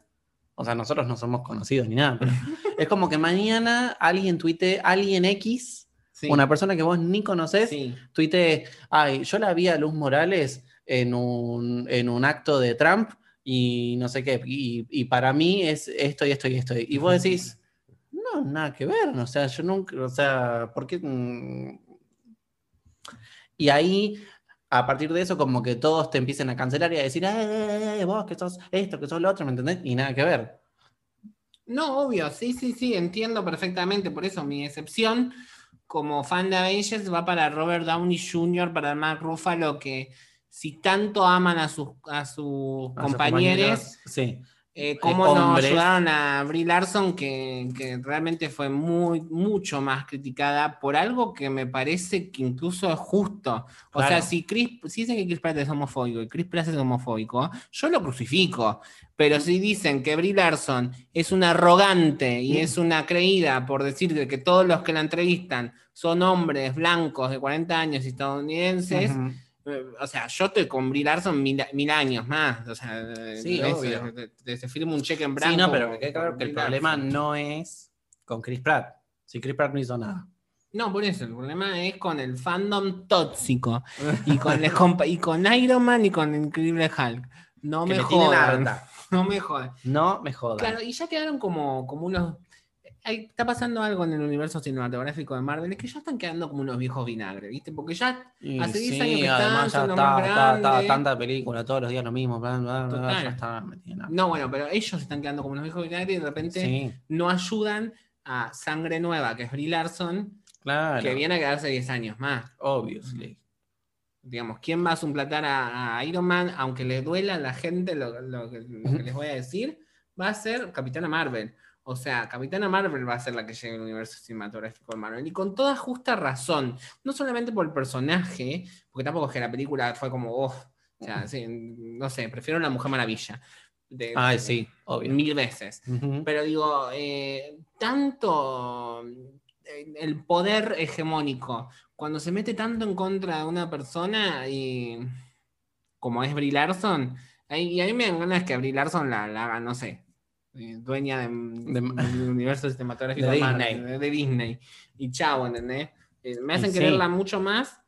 o sea, nosotros no somos conocidos ni nada, pero es como que mañana alguien tuite, alguien X, sí, una persona que vos ni conocés, sí. tuite, ay, yo la vi a Luz Morales en un, en un acto de Trump y no sé qué, y, y para mí es esto y esto y esto. Y vos decís, no, nada que ver, o sea, yo nunca, o sea, ¿por qué? mm? Y ahí, a partir de eso, como que todos te empiecen a cancelar y a decir, ay, vos que sos esto, que sos lo otro, ¿me entendés? Y nada que ver. No, obvio, sí, sí, sí, entiendo perfectamente. Por eso mi excepción como fan de Avengers va para Robert Downey Jr., para Mark Ruffalo, que si tanto aman a sus, a sus A sus compañeros, Sí. Eh, cómo nos hombres. ayudaron a Brie Larson, que, que realmente fue muy, mucho más criticada por algo que me parece que incluso es justo. O Claro. sea, si Chris, si dicen que Chris Pratt es homofóbico y Chris Pratt es homofóbico, yo lo crucifico. Pero si dicen que Brie Larson es una arrogante y es una creída por decir que todos los que la entrevistan son hombres blancos de 40 años estadounidenses, eh, O sea, yo estoy con Brie Larson mil, mil años más. O sea, Sí, obvio. te, te- te firmo un cheque en blanco. Sí, no, pero me queda claro que el problema no es con Chris Pratt. Si Chris Pratt no hizo nada. No, por eso, el problema es con el fandom tóxico. y, con el compa- y con Iron Man y con el Increíble Hulk. No Que me me jodan. No me jodan. No me jodas. Claro, y ya quedaron como, como unos. Hay- está pasando algo en el universo cinematográfico de Marvel, es que ya están quedando como unos viejos vinagre, ¿viste? Porque ya Y hace 10 sí, años que están, ya son está, está- tanta película, todos los días lo mismo, bla, bla, bla, ya está. No, bueno, pero ellos están quedando como unos viejos vinagre y de repente Sí, no ayudan a Sangre Nueva, que es Brie Larson, claro. que viene a quedarse 10 años más. Obviously. Digamos, ¿quién va a suplantar a, a Iron Man? Aunque le duela a la gente lo, lo que les voy a decir, va a ser Capitana Marvel. O sea, Capitana Marvel va a ser la que llegue al universo cinematográfico de Marvel. Y con toda justa razón. No solamente por el personaje, porque tampoco es que la película fue como, oh, o sea, sí, no sé, prefiero la Mujer Maravilla. De- Ay, sí, obvio. Mil veces. Pero digo, eh, tanto eh, el poder hegemónico, cuando se mete tanto en contra de una persona y como es Brie Larson, Y a mí me dan ganas que Brie Larson la, la haga, no sé, dueña de- del universo cinematográfico De Marvel, Disney. de, de Disney. Y chao, ¿entendés? Eh, Me hacen sí. quererla mucho más.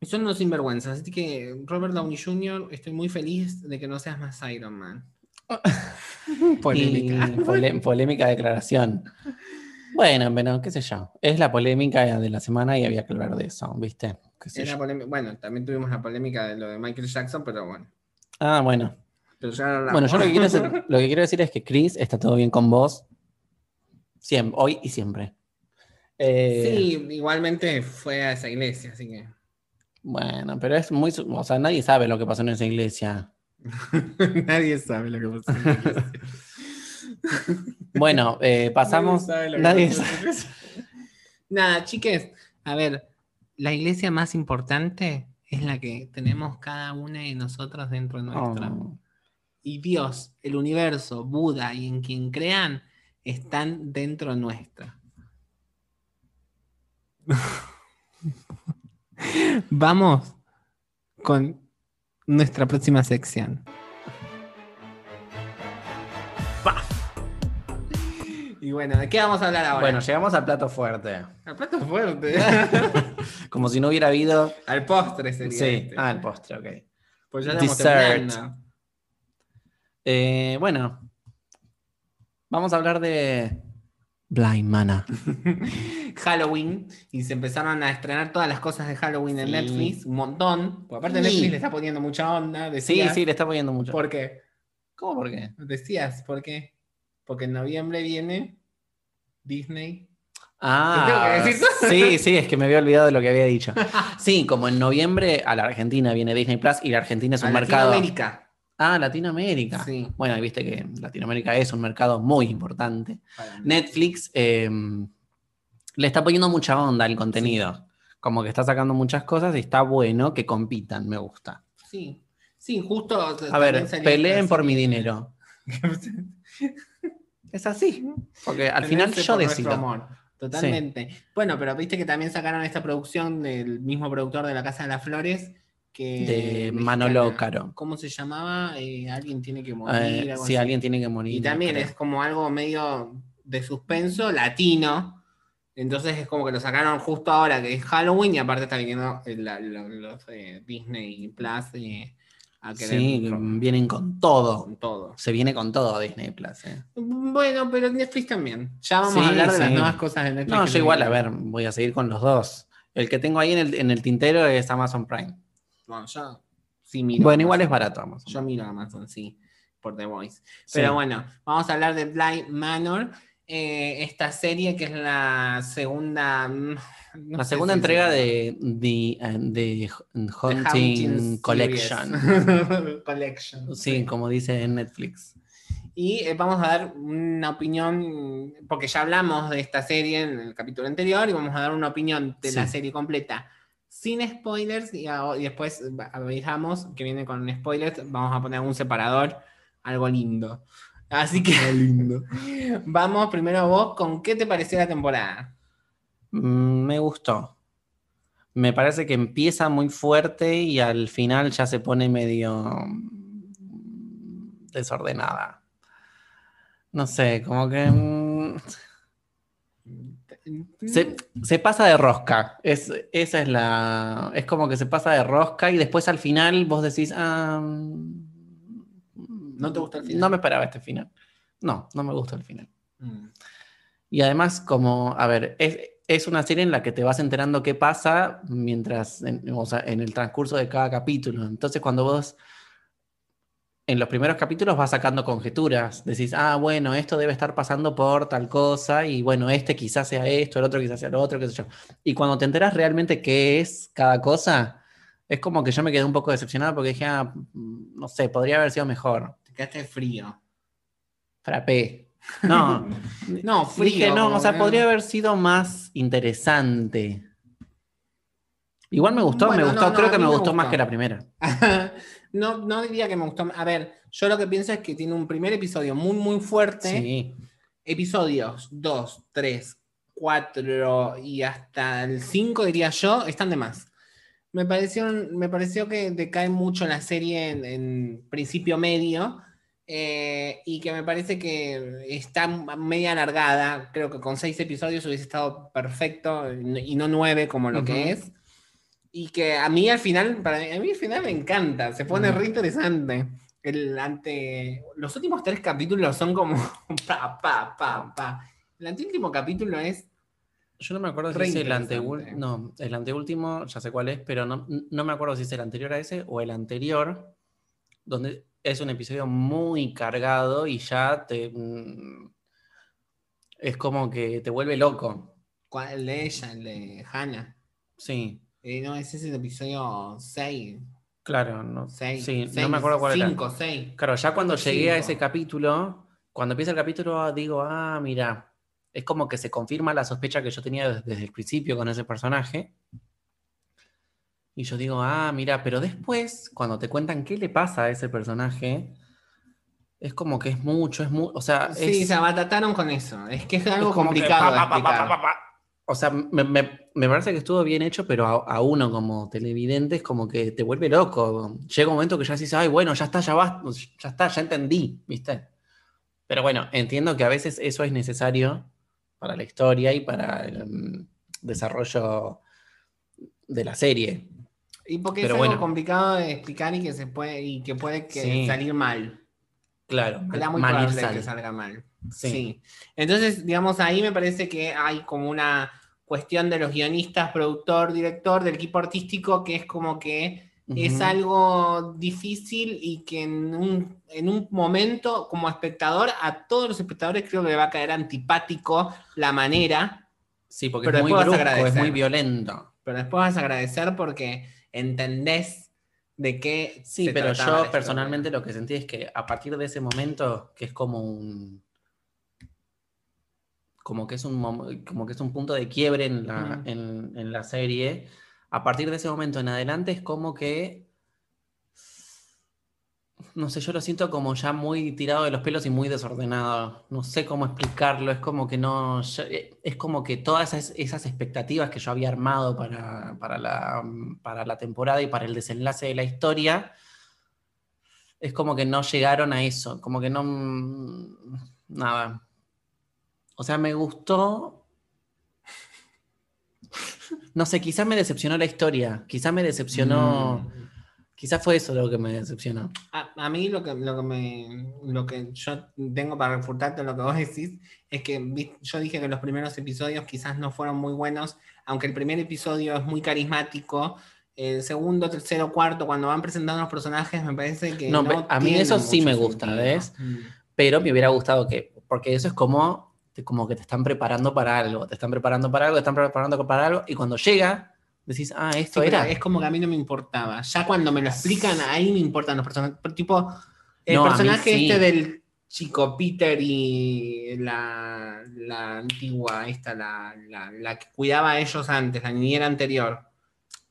Y son unos sinvergüenzas. Así que, Robert Downey Jr., estoy muy feliz de que no seas más Iron Man. Polémica. Y pole- polémica declaración. Bueno, pero qué sé yo. Es la polémica de la semana y había que hablar de eso, ¿viste? Qué sé Era yo. polémica- Bueno, también tuvimos la polémica de lo de Michael Jackson, pero bueno. Ah, bueno. Pero ya. Bueno, yo lo que, quiero decir, lo que quiero decir es que Chris está todo bien con vos. Siempre, hoy y siempre. Eh, Sí, igualmente fue a esa iglesia, así que. Bueno, pero es muy. O sea, nadie sabe lo que pasó en esa iglesia. Nadie sabe lo que pasó. en la iglesia. Bueno, eh, pasamos. Nadie sabe lo que Nadie pasó en iglesia. Nada, chiques, a ver, la iglesia más importante es la que tenemos cada una de nosotros dentro de nuestra. Oh, Y Dios, el universo, Buda y en quien crean están dentro nuestra. Vamos con nuestra próxima sección. Y bueno, ¿de qué vamos a hablar ahora? Bueno, llegamos al plato fuerte. al plato fuerte. Como si no hubiera habido. al postre sería. Sí, este. ah, el postre, ok. pues ya estamos dessert. temblando. Eh, bueno, vamos a hablar de Blind Mana. Halloween y se empezaron a estrenar todas las cosas de Halloween en Sí. Netflix, un montón. Porque aparte Sí. Netflix le está poniendo mucha onda. Sí, Decías, sí, le está poniendo mucho. ¿Por qué? ¿Cómo por qué? Decías, ¿por qué? Porque en noviembre viene Disney. Ah, ¿Te tengo que decir? sí, sí, es que me había olvidado de lo que había dicho. Sí, como en noviembre a la Argentina viene Disney Plus y la Argentina es un a mercado. Latinoamérica. Ah, Latinoamérica. Sí. Bueno, viste que Latinoamérica es un mercado muy importante. Netflix eh, le está poniendo mucha onda al contenido. Como que está sacando muchas cosas y está bueno que compitan, me gusta. Sí, sí, justo. A ver, peleen por mi dinero. Es así. Porque al final yo decido. amor. Totalmente. Bueno, pero viste que también sacaron esta producción del mismo productor de La Casa de las Flores. Que De. Manolo Caro. ¿Cómo se llamaba? Eh, alguien tiene que morir. Eh, algo si así. alguien tiene que morir. Y también creo. es como algo medio de suspenso latino. Entonces es como que lo sacaron justo ahora que es Halloween y aparte está viniendo el- la- lo- los eh, Disney Plus eh, a querer Sí, con, vienen con todo. con todo. Se viene con todo Disney Plus. eh. Bueno, pero Netflix también. Ya vamos Sí, a hablar de las sí. nuevas cosas de Netflix. No, yo igual, a vienen. ver, voy a seguir con los dos. El que tengo ahí en el, en el tintero es Amazon Prime. Bueno, yo sí miro. Bueno, igual es Amazon. barato Amazon. Yo miro Amazon, sí, por The Voice. Sí. Pero bueno, vamos a hablar de Blind Manor. eh, esta serie que es la segunda. mm, no La segunda si entrega de, de, eh, de The Haunting Haunting Collection. Collection. Sí, como dice en Netflix. Y eh, vamos a dar una opinión, porque ya hablamos de esta serie en el capítulo anterior, y vamos a dar una opinión de la serie completa sin spoilers, y, a- y después avisamos que viene con spoilers, vamos a poner un separador, algo lindo. Así que lindo. vamos primero vos, ¿con qué te pareció la temporada? Mm, Me gustó. Me parece que empieza muy fuerte y al final ya se pone medio mm, desordenada. No sé, como que mm, se, se pasa de rosca. Es, esa es la. Es como que se pasa de rosca y después al final vos decís, ah, ¿No te gusta el final? No me esperaba este final. No, no me gusta el final. Mm. Y además, como, a ver, es, es una serie en la que te vas enterando qué pasa mientras, en, o sea, en el transcurso de cada capítulo. Entonces, cuando vos en los primeros capítulos vas sacando conjeturas, decís, ah, bueno, esto debe estar pasando por tal cosa, y bueno, este quizás sea esto, el otro quizás sea lo otro, qué sé yo. Y cuando te enteras realmente qué es cada cosa, es como que yo me quedé un poco decepcionado porque dije, ah, no sé, podría haber sido mejor. Te quedaste frío. Frappé. No, No, frío. Dije, no, o sea, podría haber sido más interesante. Igual me gustó, Bueno, me gustó, no, creo que me me gustó más gustó. que la primera. no, no diría que me gustó. A ver, yo lo que pienso es que tiene un primer episodio muy, muy fuerte. Sí. Episodios 2, 3, 4 y hasta el 5, diría yo, están de más. Me pareció, me pareció que decae mucho la serie en, en principio medio eh, y que me parece que está media alargada. Creo que con seis episodios hubiese estado perfecto y no nueve como lo que es. Y que a mí al final, para mí, a mí al final me encanta, se pone re interesante. El ante, los últimos tres capítulos son como pa, pa, pa, pa. El anteúltimo capítulo es Yo no me acuerdo si es el anteúltimo. No, el anteúltimo, ya sé cuál es, pero no, no me acuerdo si es el anterior a ese o el anterior, donde es un episodio muy cargado y ya te. mm, Es como que te vuelve loco. ¿cuál? el de ella, el de Hannah. Sí, Eh, no, ese es el episodio 6. claro. No, 6. sí, no me acuerdo cuál era. 5, 6. Claro, ya cuando Cinco. llegué a ese capítulo, cuando empieza el capítulo, digo, ah, mira, es como que se confirma la sospecha que yo tenía des- desde el principio con ese personaje. Y yo digo, ah, mira, pero después, cuando te cuentan qué le pasa a ese personaje, es como que es mucho, es mucho, o sea, Sí, es, se abatataron con eso. Es que es algo es como que complicado. pa, de pa, pa, pa, explicar. O sea, me, me- me parece que estuvo bien hecho, pero a, a uno como televidente es como que te vuelve loco. Llega un momento que ya dices, ay, bueno, ya está, ya va, ya está, ya entendí, ¿viste? Pero bueno, entiendo que a veces eso es necesario para la historia y para el mm, desarrollo de la serie. Y porque Pero es algo bueno. complicado de explicar y que se puede y que puede que Sí. salir mal. Claro, Era muy mal probable que salga mal. Sí. Sí. Entonces, digamos, ahí me parece que hay como una cuestión de los guionistas, productor, director, del equipo artístico, que es como que es algo difícil y que en un, en un momento, como espectador, a todos los espectadores creo que le va a caer antipático la manera, Sí, porque Pero es muy después vas a brusco, es muy violento. pero después vas a agradecer porque entendés de qué. Sí, se pero yo personalmente lo que sentí es que a partir de ese momento, que es como un. Como que es un, como que es un punto de quiebre en la, Mm. en, en la serie, a partir de ese momento en adelante es como que. No sé, yo lo siento como ya muy tirado de los pelos y muy desordenado. No sé cómo explicarlo. Es como que no. eh, es como que todas esas, esas expectativas que yo había armado para, para, la, para la temporada y para el desenlace de la historia. Es como que no llegaron a eso. Como que no. mm, Nada. O sea, me gustó. No sé, quizás me decepcionó la historia. Quizás me decepcionó. Mm. Quizás fue eso lo que me decepcionó. A, a mí lo que, lo, que me, lo que yo tengo para refutarte lo que vos decís es que yo dije que los primeros episodios quizás no fueron muy buenos, aunque el primer episodio es muy carismático. El segundo, tercero, cuarto, cuando van presentando los personajes, me parece que. No, a mí eso sí me gusta, sentido. ¿ves? Mm. Pero me hubiera gustado que. Porque eso es como. Te- Como que te están preparando para algo. Te están preparando para algo, te están preparando para algo. Y cuando llega, decís, ah, Sí, esto pero era. es como que a mí no me importaba. Ya cuando me lo explican, ahí me importan los personajes. Tipo, el No, personaje sí. este del chico Peter y la, la antigua, esta, la, la, la que cuidaba a ellos antes, la niñera anterior.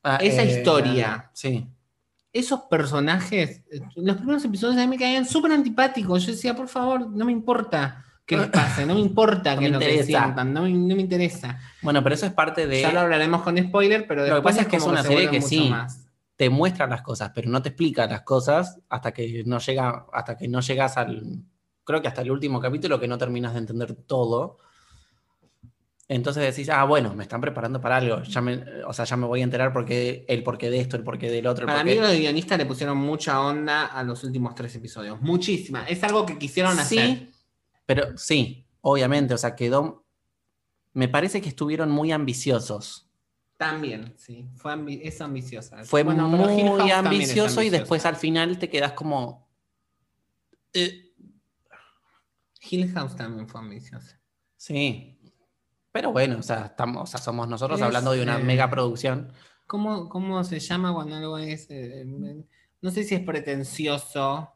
Ah, esa eh, historia. Sí. Esos personajes, eh, los primeros episodios a mí me caían súper antipáticos. Yo decía, por favor, no me importa que les pase, no me importa No que me lo que sientan, no me, no me interesa. Bueno, pero eso es parte de. Ya lo hablaremos con spoiler, pero Lo que pasa es que es una se serie que sí. más. Te muestra las cosas, pero no te explica las cosas hasta que no llega, hasta que no llegas al. Creo que hasta el último capítulo que no terminas de entender todo. Entonces decís, ah, bueno, me están preparando para algo. Ya me, o sea, ya me voy a enterar porque el porqué de esto, el porqué del otro. El Para porqué... mí los guionistas le pusieron mucha onda a los últimos tres episodios. Muchísima. Es algo que quisieron hacer. Pero sí, obviamente, o sea, quedó. Me parece que estuvieron muy ambiciosos. También, sí. Fue ambi- es ambiciosa. Fue Bueno, muy ambicioso y después al final te quedas como. eh, Hill House también fue ambiciosa. sí. Pero bueno, o sea, estamos, o sea, somos nosotros Es, hablando de una eh, mega producción. ¿Cómo, ¿Cómo se llama cuando algo es... eh, no sé si es pretencioso.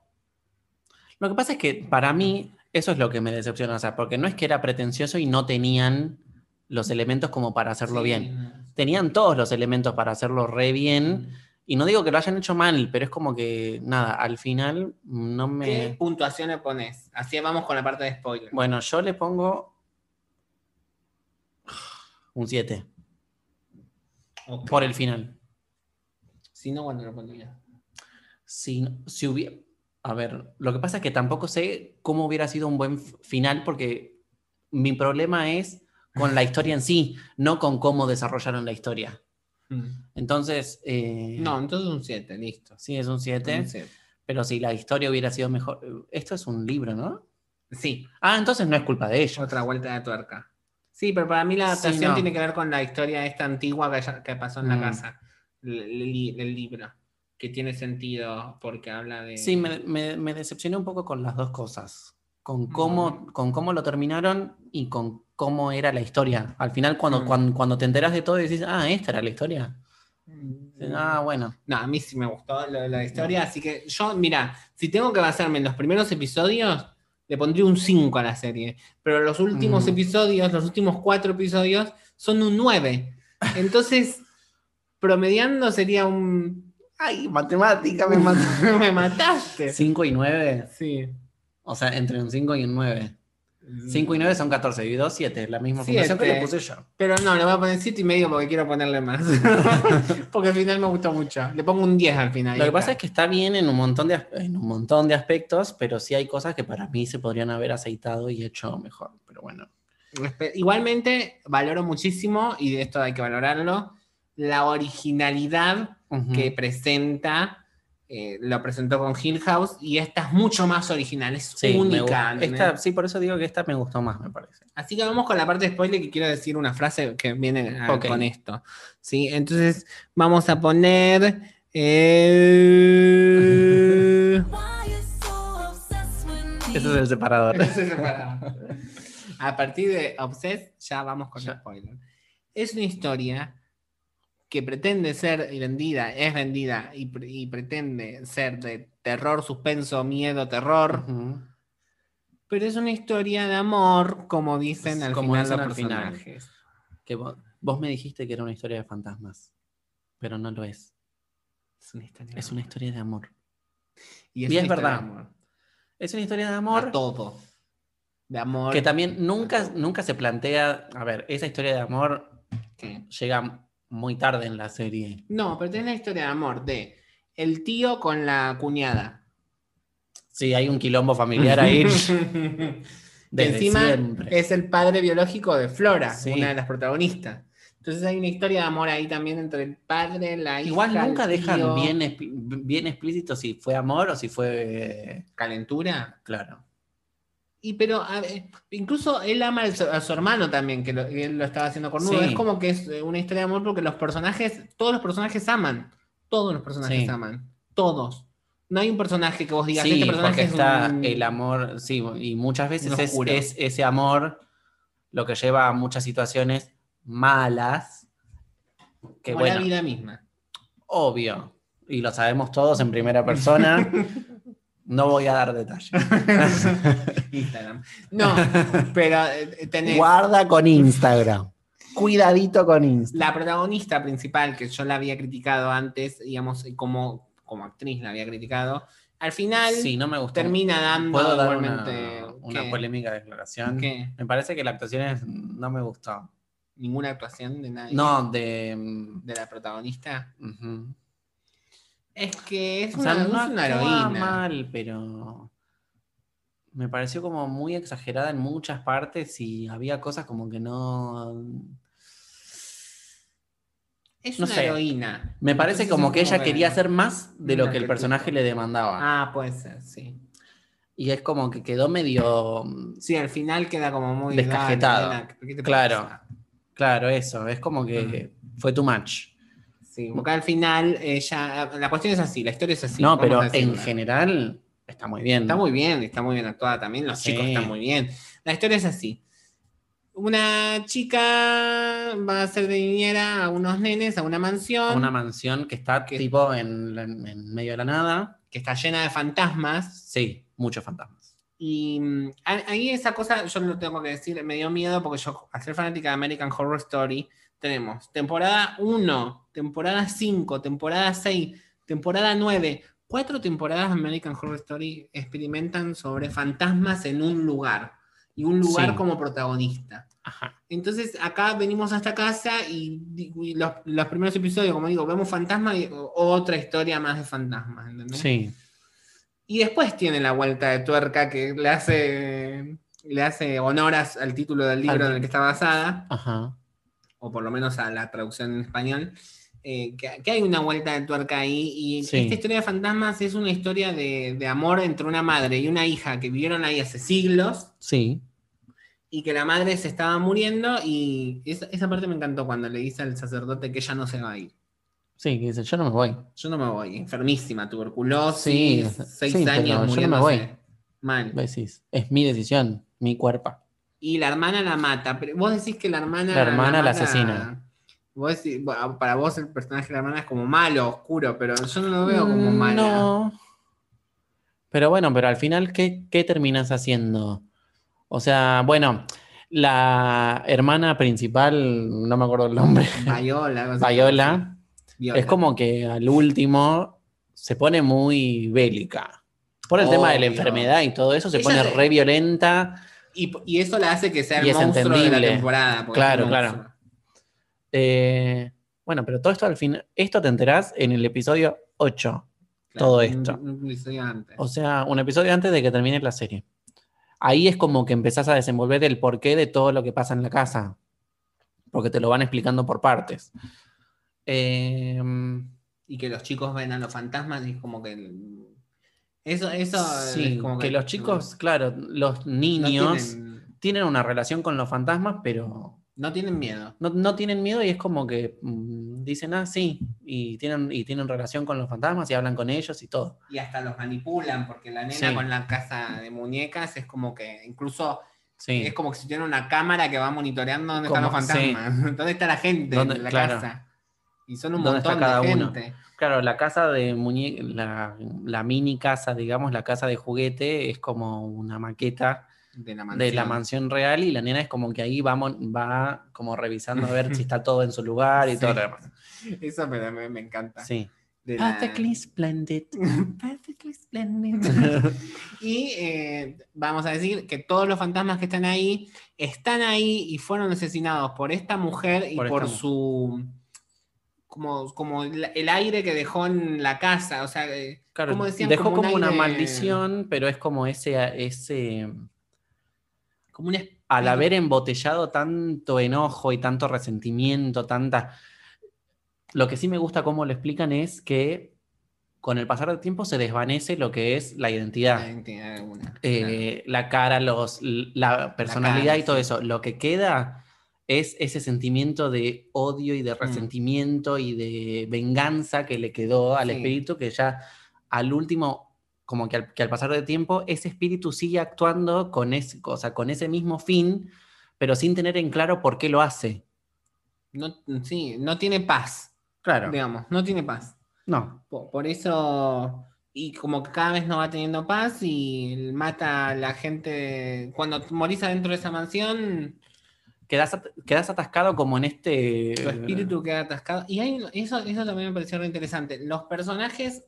Lo que pasa es que para mí eso es lo que me decepciona, o sea, porque no es que era pretencioso y no tenían los elementos como para hacerlo Sí, bien. Tenían todos los elementos para hacerlo re bien. Y no digo que lo hayan hecho mal, pero es como que, nada, al final no ¿Qué me... puntuación le pones? Así vamos con la parte de spoiler. Bueno, yo le pongo un 7 Ok. por el final. Si no, ¿cuándo lo pondría? Si, si hubiera... A ver, lo que pasa es que tampoco sé cómo hubiera sido un buen final porque mi problema es con la historia en sí, no con cómo desarrollaron la historia. Entonces... eh, No, entonces un 7, listo. Sí, es un 7, Un siete. pero si la historia hubiera sido mejor... Esto es un libro, ¿no? Sí, Ah, entonces no es culpa de ellos. otra vuelta de tuerca. Sí, pero para mí la Sí, adaptación no. tiene que ver con la historia esta antigua que, ya- que pasó en la Mm. casa, el, el el libro, que tiene sentido porque habla de... Sí, me, me- me decepcioné un poco con las dos cosas. Con cómo, con cómo lo terminaron y con cómo era la historia. Al final, cuando, Mm. cuando, cuando te enteras de todo y dices, ah, esta era la historia. Mm. Ah, bueno. No, a mí sí me gustó de la historia, así que yo, mira, si tengo que basarme en los primeros episodios, le pondría un 5 a la serie, pero los últimos Mm. episodios, los últimos cuatro episodios, son un 9. Entonces, promediando sería un... Ay, matemática, me me mataste. 5 y 9. Sí. O sea, entre un 5 y un 9. 5 y 9 son 14. Y 2, 7. La misma fundación que le puse yo. Pero no, le voy a poner 7 y medio porque quiero ponerle más. porque al final me gustó mucho. Le pongo un 10 al final. Lo que pasa es que está bien en un, montón de, en un montón de aspectos, pero sí hay cosas que para mí se podrían haber aceitado y hecho mejor. Pero bueno. Igualmente, valoro muchísimo, y de esto hay que valorarlo, la originalidad Que presenta. eh, lo presentó con Hill House y esta es mucho más original, es Sí, única. esta, sí, por eso digo que esta me gustó más, me parece. Así que vamos con la parte de spoiler que quiero decir una frase que viene a- Ok. con esto. ¿sí? Entonces vamos a poner... eh, Ese es el separador. A partir de Obsessed, ya vamos con Ya. spoiler. Es una historia que pretende ser vendida, es vendida y, y pretende ser de terror, suspenso, miedo, terror, pero es una historia de amor, como dicen Es al como final los personajes. Que vos, vos me dijiste que era una historia de fantasmas, pero no lo es. Es una historia de Es una amor. historia de amor. Y es verdad. de amor. Es una historia de A amor todo. De amor. que también nunca, nunca se plantea. A ver, esa historia de amor ¿Qué? llega muy tarde en la serie. No, pero tenés la historia de amor de el tío con la cuñada. Sí, hay un quilombo familiar ahí. Desde encima siempre. es el padre biológico de Flora, Sí. una de las protagonistas. Entonces hay una historia de amor ahí también entre el padre, la hija. Igual nunca dejan bien, bien explícito si fue amor o si fue. calentura. Claro. Y pero a incluso él ama su- a su hermano también, que, lo, que él lo estaba haciendo Sí. Es como que es eh, una historia de amor porque los personajes, todos los personajes aman. Todos los personajes Sí. aman. Todos. No hay un personaje que vos digas, Sí, este personaje porque es está un- el amor, sí, y muchas veces es, ese amor lo que lleva a muchas situaciones malas, que la bueno, vida misma. obvio, y lo sabemos todos en primera persona, no voy a dar detalles. Instagram. No, pero eh, tenés Guarda con Instagram, cuidadito con Instagram. la protagonista principal, que yo la había criticado antes, digamos, como, como actriz la había criticado, al final Sí, no me gustó. termina dando ¿Puedo dar una, igualmente una polémica declaración? ¿Qué? Me parece que la actuación es- no me gustó. ninguna actuación de nadie. No, de... mm, De la protagonista. Es que es O sea, una, no es una heroína. mal, pero me pareció como muy exagerada en muchas partes y había cosas como que no... Es no una sé. heroína. Me parece Entonces como que ella que- quería hacer más de lo que el personaje le demandaba. Ah, puede ser, sí. Y es como que quedó medio... Sí, al final queda como muy. Descajetado. dale, nena, ¿qué te Claro. Claro, eso, es como que fue too much. Sí, porque al final ella. La cuestión es así, la historia es así. no, pero en general está muy bien. Está muy bien, está muy bien actuada también. Los Sí. chicos están muy bien. La historia es así. Una chica va a ser de niñera a unos nenes, a una mansión A una mansión que está Que- tipo en, en- medio de la nada. que está llena de fantasmas. Sí, muchos fantasmas. Y mm, ahí esa cosa, yo lo tengo que decir, me dio miedo porque yo, al ser fanática de American Horror Story, tenemos temporada 1, temporada 5, temporada 6, temporada 9. Cuatro temporadas de American Horror Story experimentan sobre fantasmas en un lugar. y un lugar Sí. como protagonista. Ajá. Entonces acá venimos a esta casa y, y los, los primeros episodios, como digo, vemos fantasmas y otra historia más de fantasmas, ¿entendés? Sí. Y después tiene la vuelta de tuerca que le hace, le hace honoras al título del libro Al- en el que está basada, Ajá. o por lo menos a la traducción en español, eh, que, que hay una vuelta de tuerca ahí. Y Sí. esta historia de fantasmas es una historia de, de amor entre una madre y una hija que vivieron ahí hace siglos Sí. y que la madre se estaba muriendo y esa, esa parte me encantó cuando le dice al sacerdote que ella no se va a ir. Sí, que dice, yo no me voy. Yo no me voy, enfermísima, tuberculosis, Sí, seis sí, años yo no me muriéndose. voy. Mal. Decís, es mi decisión, mi cuerpo. Y la hermana la mata. Pero vos decís que la hermana. La hermana la asesina. Vos decís- bueno, para vos el personaje de la hermana es como malo, oscuro, pero yo no lo veo como Mm, malo. No. Pero bueno, pero al final, ¿qué, qué terminas haciendo? O sea, bueno, la hermana principal, no me acuerdo el nombre, Viola. Viola, Viola. es como que al último se pone muy bélica. Por el tema de la enfermedad y todo eso, se Ella pone se- re violenta. Y, y eso la hace que sea el monstruo de la temporada. porque Claro, es un claro. Eh, bueno, pero todo esto al final, esto te enterás en el episodio 8. Claro, Todo esto. un episodio antes. O sea, un episodio antes de que termine la serie. Ahí es como que empezás a desenvolver el porqué de todo lo que pasa en la casa. Porque te lo van explicando por partes. Eh, y que los chicos ven a los fantasmas y es como que. Eso, eso sí, es como que los chicos, claro, los no niños tienen, tienen una relación con los fantasmas, pero no tienen miedo. no, no tienen miedo y es como que mm, dicen, ah, sí, y tienen, y tienen relación con los fantasmas y hablan con ellos y todo. y hasta los manipulan, porque la nena Sí. con la casa de muñecas es como que incluso Sí, es como que si tiene una cámara que va monitoreando dónde Como- están los fantasmas, dónde está la gente ¿Dónde- en la claro. casa. Y son un ¿Dónde está montón cada de uno? gente. claro, la casa de muñe la, la mini casa, digamos, la casa de juguete es como una maqueta De la mansión. de la mansión real y la nena es como que ahí va, mon- va como revisando a ver si está todo en su lugar y Sí. todo lo demás. Eso me, me- me encanta. Sí. De la- Perfectly splendid. Perfectly splendid. y eh, vamos a decir que todos los fantasmas que están ahí están ahí y fueron asesinados por esta mujer y Por su. Como, como el, aire que dejó en la casa. O sea, eh, Claro, como decían, dejó como, un una aire- maldición, pero es como ese, ese, Como un al haber embotellado tanto enojo y tanto resentimiento, tanta... Lo que sí me gusta cómo lo explican es que con el pasar del tiempo se desvanece lo que es la identidad. La identidad Eh, la cara, los, la personalidad cara, y todo sí. eso. Lo que queda es ese sentimiento de odio y Mm. de resentimiento y de venganza que le quedó al Sí. espíritu, que ya al último, como que al, que al pasar del tiempo, ese espíritu sigue actuando con, ese, o sea, con ese mismo fin, pero sin tener en claro por qué lo hace. No, sí, no tiene paz, Claro. digamos, no tiene paz. No. Po- Por, eso, y como que cada vez no va teniendo paz y mata a la gente. Cuando morís adentro de esa mansión, Quedas, quedas atascado como en este... tu espíritu queda atascado. Y hay, eso, eso también me pareció re interesante. Los personajes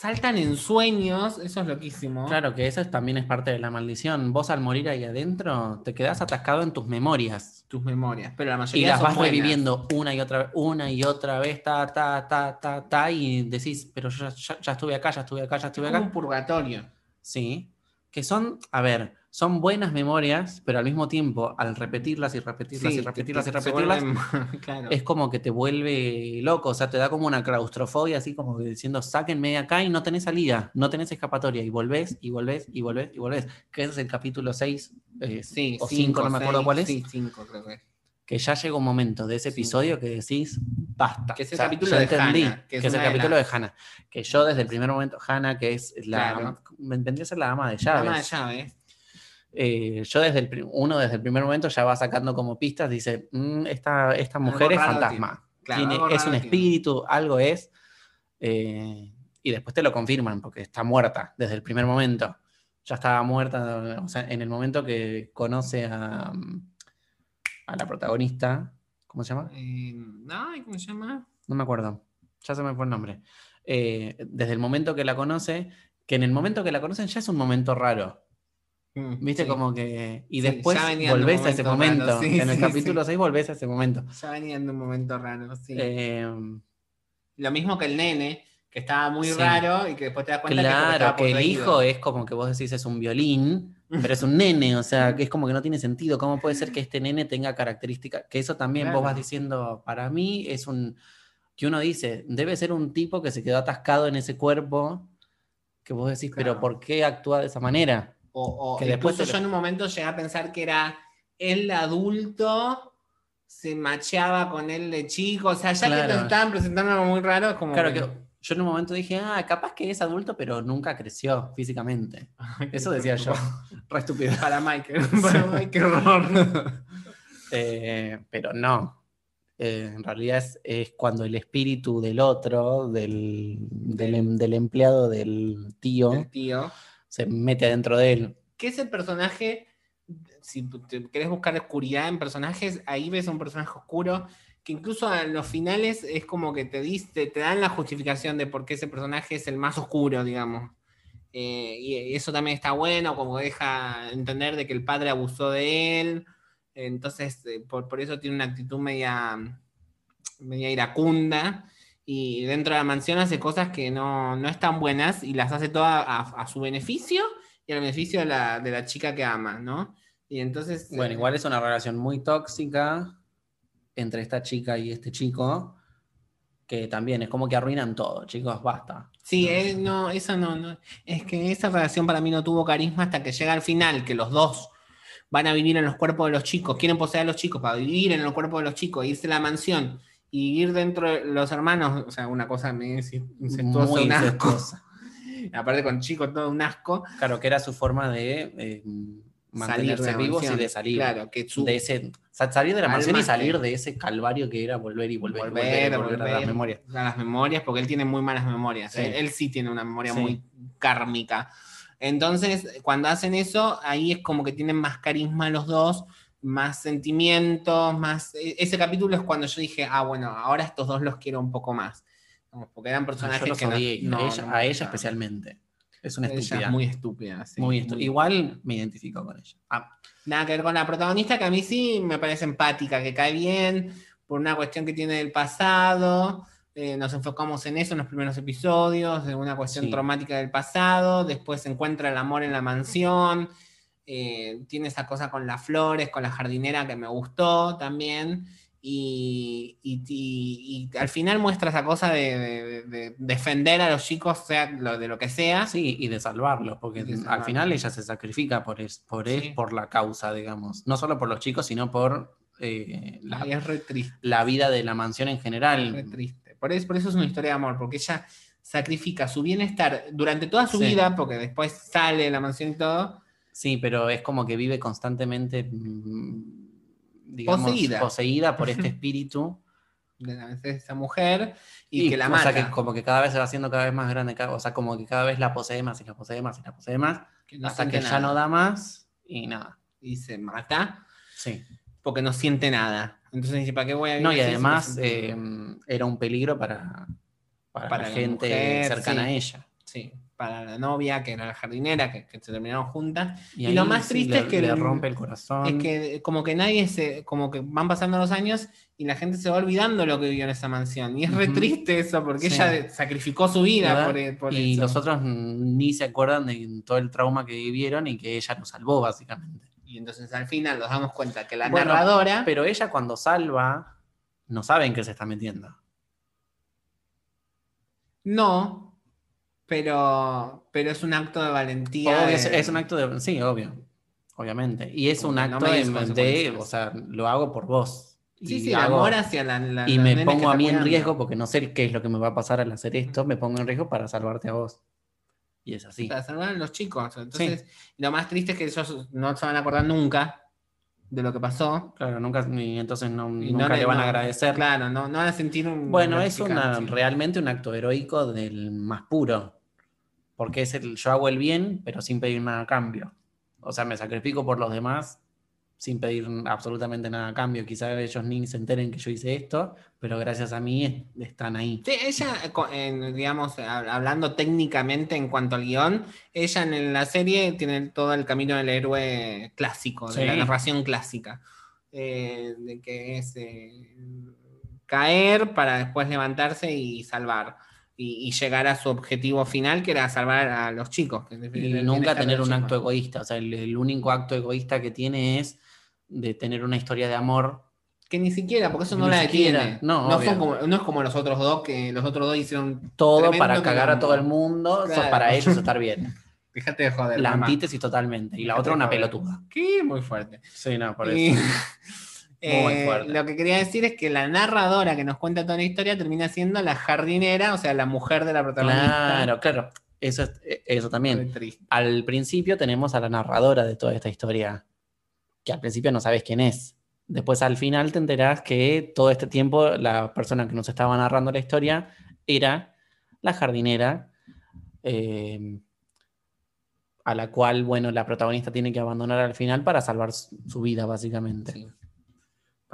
saltan en sueños, eso es loquísimo. Claro que eso es- también es parte de la maldición. Vos al morir ahí adentro te quedás atascado en tus memorias. Tus memorias, pero la Y mayoría las son vas buenas. reviviendo una y otra vez, una y otra vez, ta, ta, ta, ta, ta, y decís, pero yo ya, ya- ya estuve acá, ya estuve acá, ya Es estuve como un acá. purgatorio. Sí. Que son, a ver, son buenas memorias, pero al mismo tiempo, al repetirlas y repetirlas Sí, y repetirlas te- y te- repetirlas, vuelven- claro. es como que te vuelve loco, o sea, te da como una claustrofobia, así como que diciendo, sáquenme de acá y no tenés salida, no tenés escapatoria, y volvés, y volvés, y volvés, y volvés, que ese es el capítulo 6 Sí, o 5, no me acuerdo seis, cuál es, Sí, cinco creo que es. que ya llega un momento de ese Sí. episodio que decís, basta. Que es el O sea, capítulo de entendí, Hannah, que que es el capítulo de Hannah, que yo desde el primer momento, Hannah, que es la, Claro. vendría a ser la dama de llaves. Dama de llaves. Eh, yo desde el, uno desde el primer momento ya va sacando como pistas, dice, "Mm, esta, esta mujer es fantasma, tiene. Claro, Tiene- algo es un tiene. espíritu, algo es, eh, y después te lo confirman porque está muerta desde el primer momento. Ya estaba muerta, o sea, en el momento que conoce a, a la protagonista, ¿cómo se llama? Eh, ay, ¿cómo se llama? No me acuerdo, ya se me fue el nombre. Desde el momento que la conoce, que en el momento que la conocen ya es un momento raro. Mm, Viste sí. como que... Y después volvés a ese momento. sí, en el capítulo sí. 6 volvés a ese momento. Ya venían de un momento raro, sí. Eh, Lo mismo que el nene, que estaba muy raro y que después te das cuenta claro, que el hijo es como que vos decís es un violín, pero es un nene, o sea, que es como que no tiene sentido. ¿Cómo puede ser que este nene tenga características? Que eso también vos vas diciendo, para mí es un... Que uno dice, debe ser un tipo que se quedó atascado en ese cuerpo, que vos decís, pero. ¿por qué actúa de esa manera? O, o que después yo lo- en un momento llegué a pensar que era el adulto se macheaba con él de chico, o sea, ya que Claro. te estaban presentando algo muy raro, es como Claro que... que yo en un momento dije, ah, capaz que es adulto, pero nunca creció físicamente. Eso decía yo. Re estúpido. Para Michael, para Michael, horror. Eh, pero no. Eh, en realidad es, es cuando el espíritu del otro, del, del, em- del empleado del tío, El tío. Se mete adentro de él. que es el personaje, si te querés buscar oscuridad en personajes, ahí ves un personaje oscuro que incluso a los finales es como que te, diste, te dan la justificación de por qué ese personaje es el más oscuro, digamos. Eh, y eso también está bueno, como deja entender de que el padre abusó de él. Entonces, eh, por, por eso tiene una actitud media, media iracunda. Y dentro de la mansión hace cosas que no, no están buenas y las hace todas a, a su beneficio y al beneficio de la, de la chica que ama, ¿no? Y entonces. Bueno, igual es una relación muy tóxica entre esta chica y este chico, que también es como que arruinan todo, chicos, basta. Sí, no, eso no, no. Es que esa relación para mí no tuvo carisma hasta que llega al final, que los dos van a vivir en los cuerpos de los chicos, quieren poseer a los chicos para vivir en los cuerpos de los chicos, irse a la mansión y vivir dentro de los hermanos, o sea, una cosa medio incestuosa, Muy un asco. incestuosa. Aparte con chicos, todo un asco. Claro, que era su forma de eh, mantenerse Salir de la vivos y de salir. Claro, que su, de ese, sa- salir de la Alma mansión y salir de ese calvario que era volver y volver, y volver, volver, y volver, volver a las memorias. a las memorias, porque él tiene muy malas memorias. Sí. Él, él sí tiene una memoria Sí. muy kármica. Entonces, cuando hacen eso, ahí es como que tienen más carisma los dos, más sentimientos, más... e- Ese capítulo es cuando yo dije, ah, bueno, ahora estos dos los quiero un poco más. Porque eran personajes Yo los que no- no, a ella, no a ella especialmente. Es una Ella estúpida. es muy estúpida. sí, Muy estu- Igual me identifico con ella. Ah, Nada que ver con la protagonista, que a mí sí me parece empática, que cae bien, por una cuestión que tiene del pasado. eh, nos enfocamos en eso en los primeros episodios, en una cuestión Sí. traumática del pasado. Después se encuentra el amor en la mansión. Eh, tiene esa cosa con las flores, con la jardinera que me gustó también. Y, y- y- y al final muestra esa cosa de, de- de defender a los chicos, sea lo, de lo que sea. sí, y de salvarlos, porque al final ella se sacrifica por, es, por, es- Sí. por la causa, digamos. No solo por los chicos, sino por eh, la, Ay, es re triste. la vida de la mansión en Re general. triste. Por eso, por eso es una historia de amor, porque ella sacrifica su bienestar durante toda su Sí. vida, porque después sale de la mansión y todo. Sí, pero es como que vive constantemente, mm, digamos, Poseída. poseída por este espíritu. De esa mujer y, que la o mata. sea, que como que cada vez se va haciendo cada vez más grande, cada- o sea, como que cada vez la posee más y la posee más y la posee más, que no hasta que ya no da más y nada. Y se mata Sí. porque no siente nada. Entonces dice, ¿para qué voy a vivir No, y si además eh, era un peligro para, para, Para la la gente mujer, cercana sí. a ella. Sí, para la novia, que era la jardinera, que, que se terminaron juntas. Y lo más sí triste le- es que le rompe el corazón. Es que como que nadie se, como que van pasando los años y la gente se va olvidando lo que vivió en esa mansión. Y es re Ujú. triste eso, porque Sí. ella sacrificó su vida por, e, por y eso. los otros ni se acuerdan de todo el trauma que vivieron y que ella lo salvó, básicamente. Y entonces al final nos damos cuenta que la Bueno, narradora. Pero ella cuando salva, no saben que se está metiendo. No, pero, pero es un acto de valentía. Obvio, de- es, un acto de. Sí, obvio. Obviamente. Y es un no acto de. O sea, lo hago por vos. Sí, Y sí, hago- amor hacia la. la- y la me pongo a mí en riesgo porque no sé qué es lo que me va a pasar al hacer esto. Me pongo en riesgo para salvarte a vos. Y es así. Para salvar a los chicos. Entonces, lo más triste es que ellos no se van a acordar nunca de lo que pasó. Claro, nunca, y entonces no, Y nunca no le van a agradecer. Claro, no, no van a sentir un. Bueno, es una, realmente un acto heroico del más puro. Porque es el yo hago el bien, pero sin pedir nada a cambio. O sea, me sacrifico por los demás sin pedir absolutamente nada a cambio. Quizás ellos ni se enteren que yo hice esto, pero gracias a mí es- están ahí. Sí, ella, eh, digamos, hab- hablando técnicamente en cuanto al guion, ella en la serie tiene todo el camino del héroe clásico, de la narración clásica, eh, de que es eh, caer para después levantarse y salvar, y, y llegar a su objetivo final, que era salvar a los chicos. que Y nunca tener un acto egoísta. O sea, el, el único acto egoísta que tiene es de tener una historia de amor. Que ni siquiera, porque eso no Ni la siquiera, detiene. no, no, obvio. son como, no es como los otros dos, que los otros dos hicieron Todo para cagar a todo el mundo, Claro. para ellos estar bien. Fíjate de joder. La mamá. antítesis totalmente. Y la otra una pelotuda. ¿Qué? Muy fuerte. Sí, no, por eso. eh, lo que quería decir es que la narradora que nos cuenta toda la historia termina siendo la jardinera, o sea, la mujer de la protagonista. Claro, claro. Eso, es- eso también. Al principio tenemos a la narradora de toda esta historia, que al principio no sabes quién es. Después al final te enterás que todo este tiempo la persona que nos estaba narrando la historia era la jardinera, eh, a la cual, bueno, la protagonista tiene que abandonar al final para salvar su, su vida, básicamente. Sí.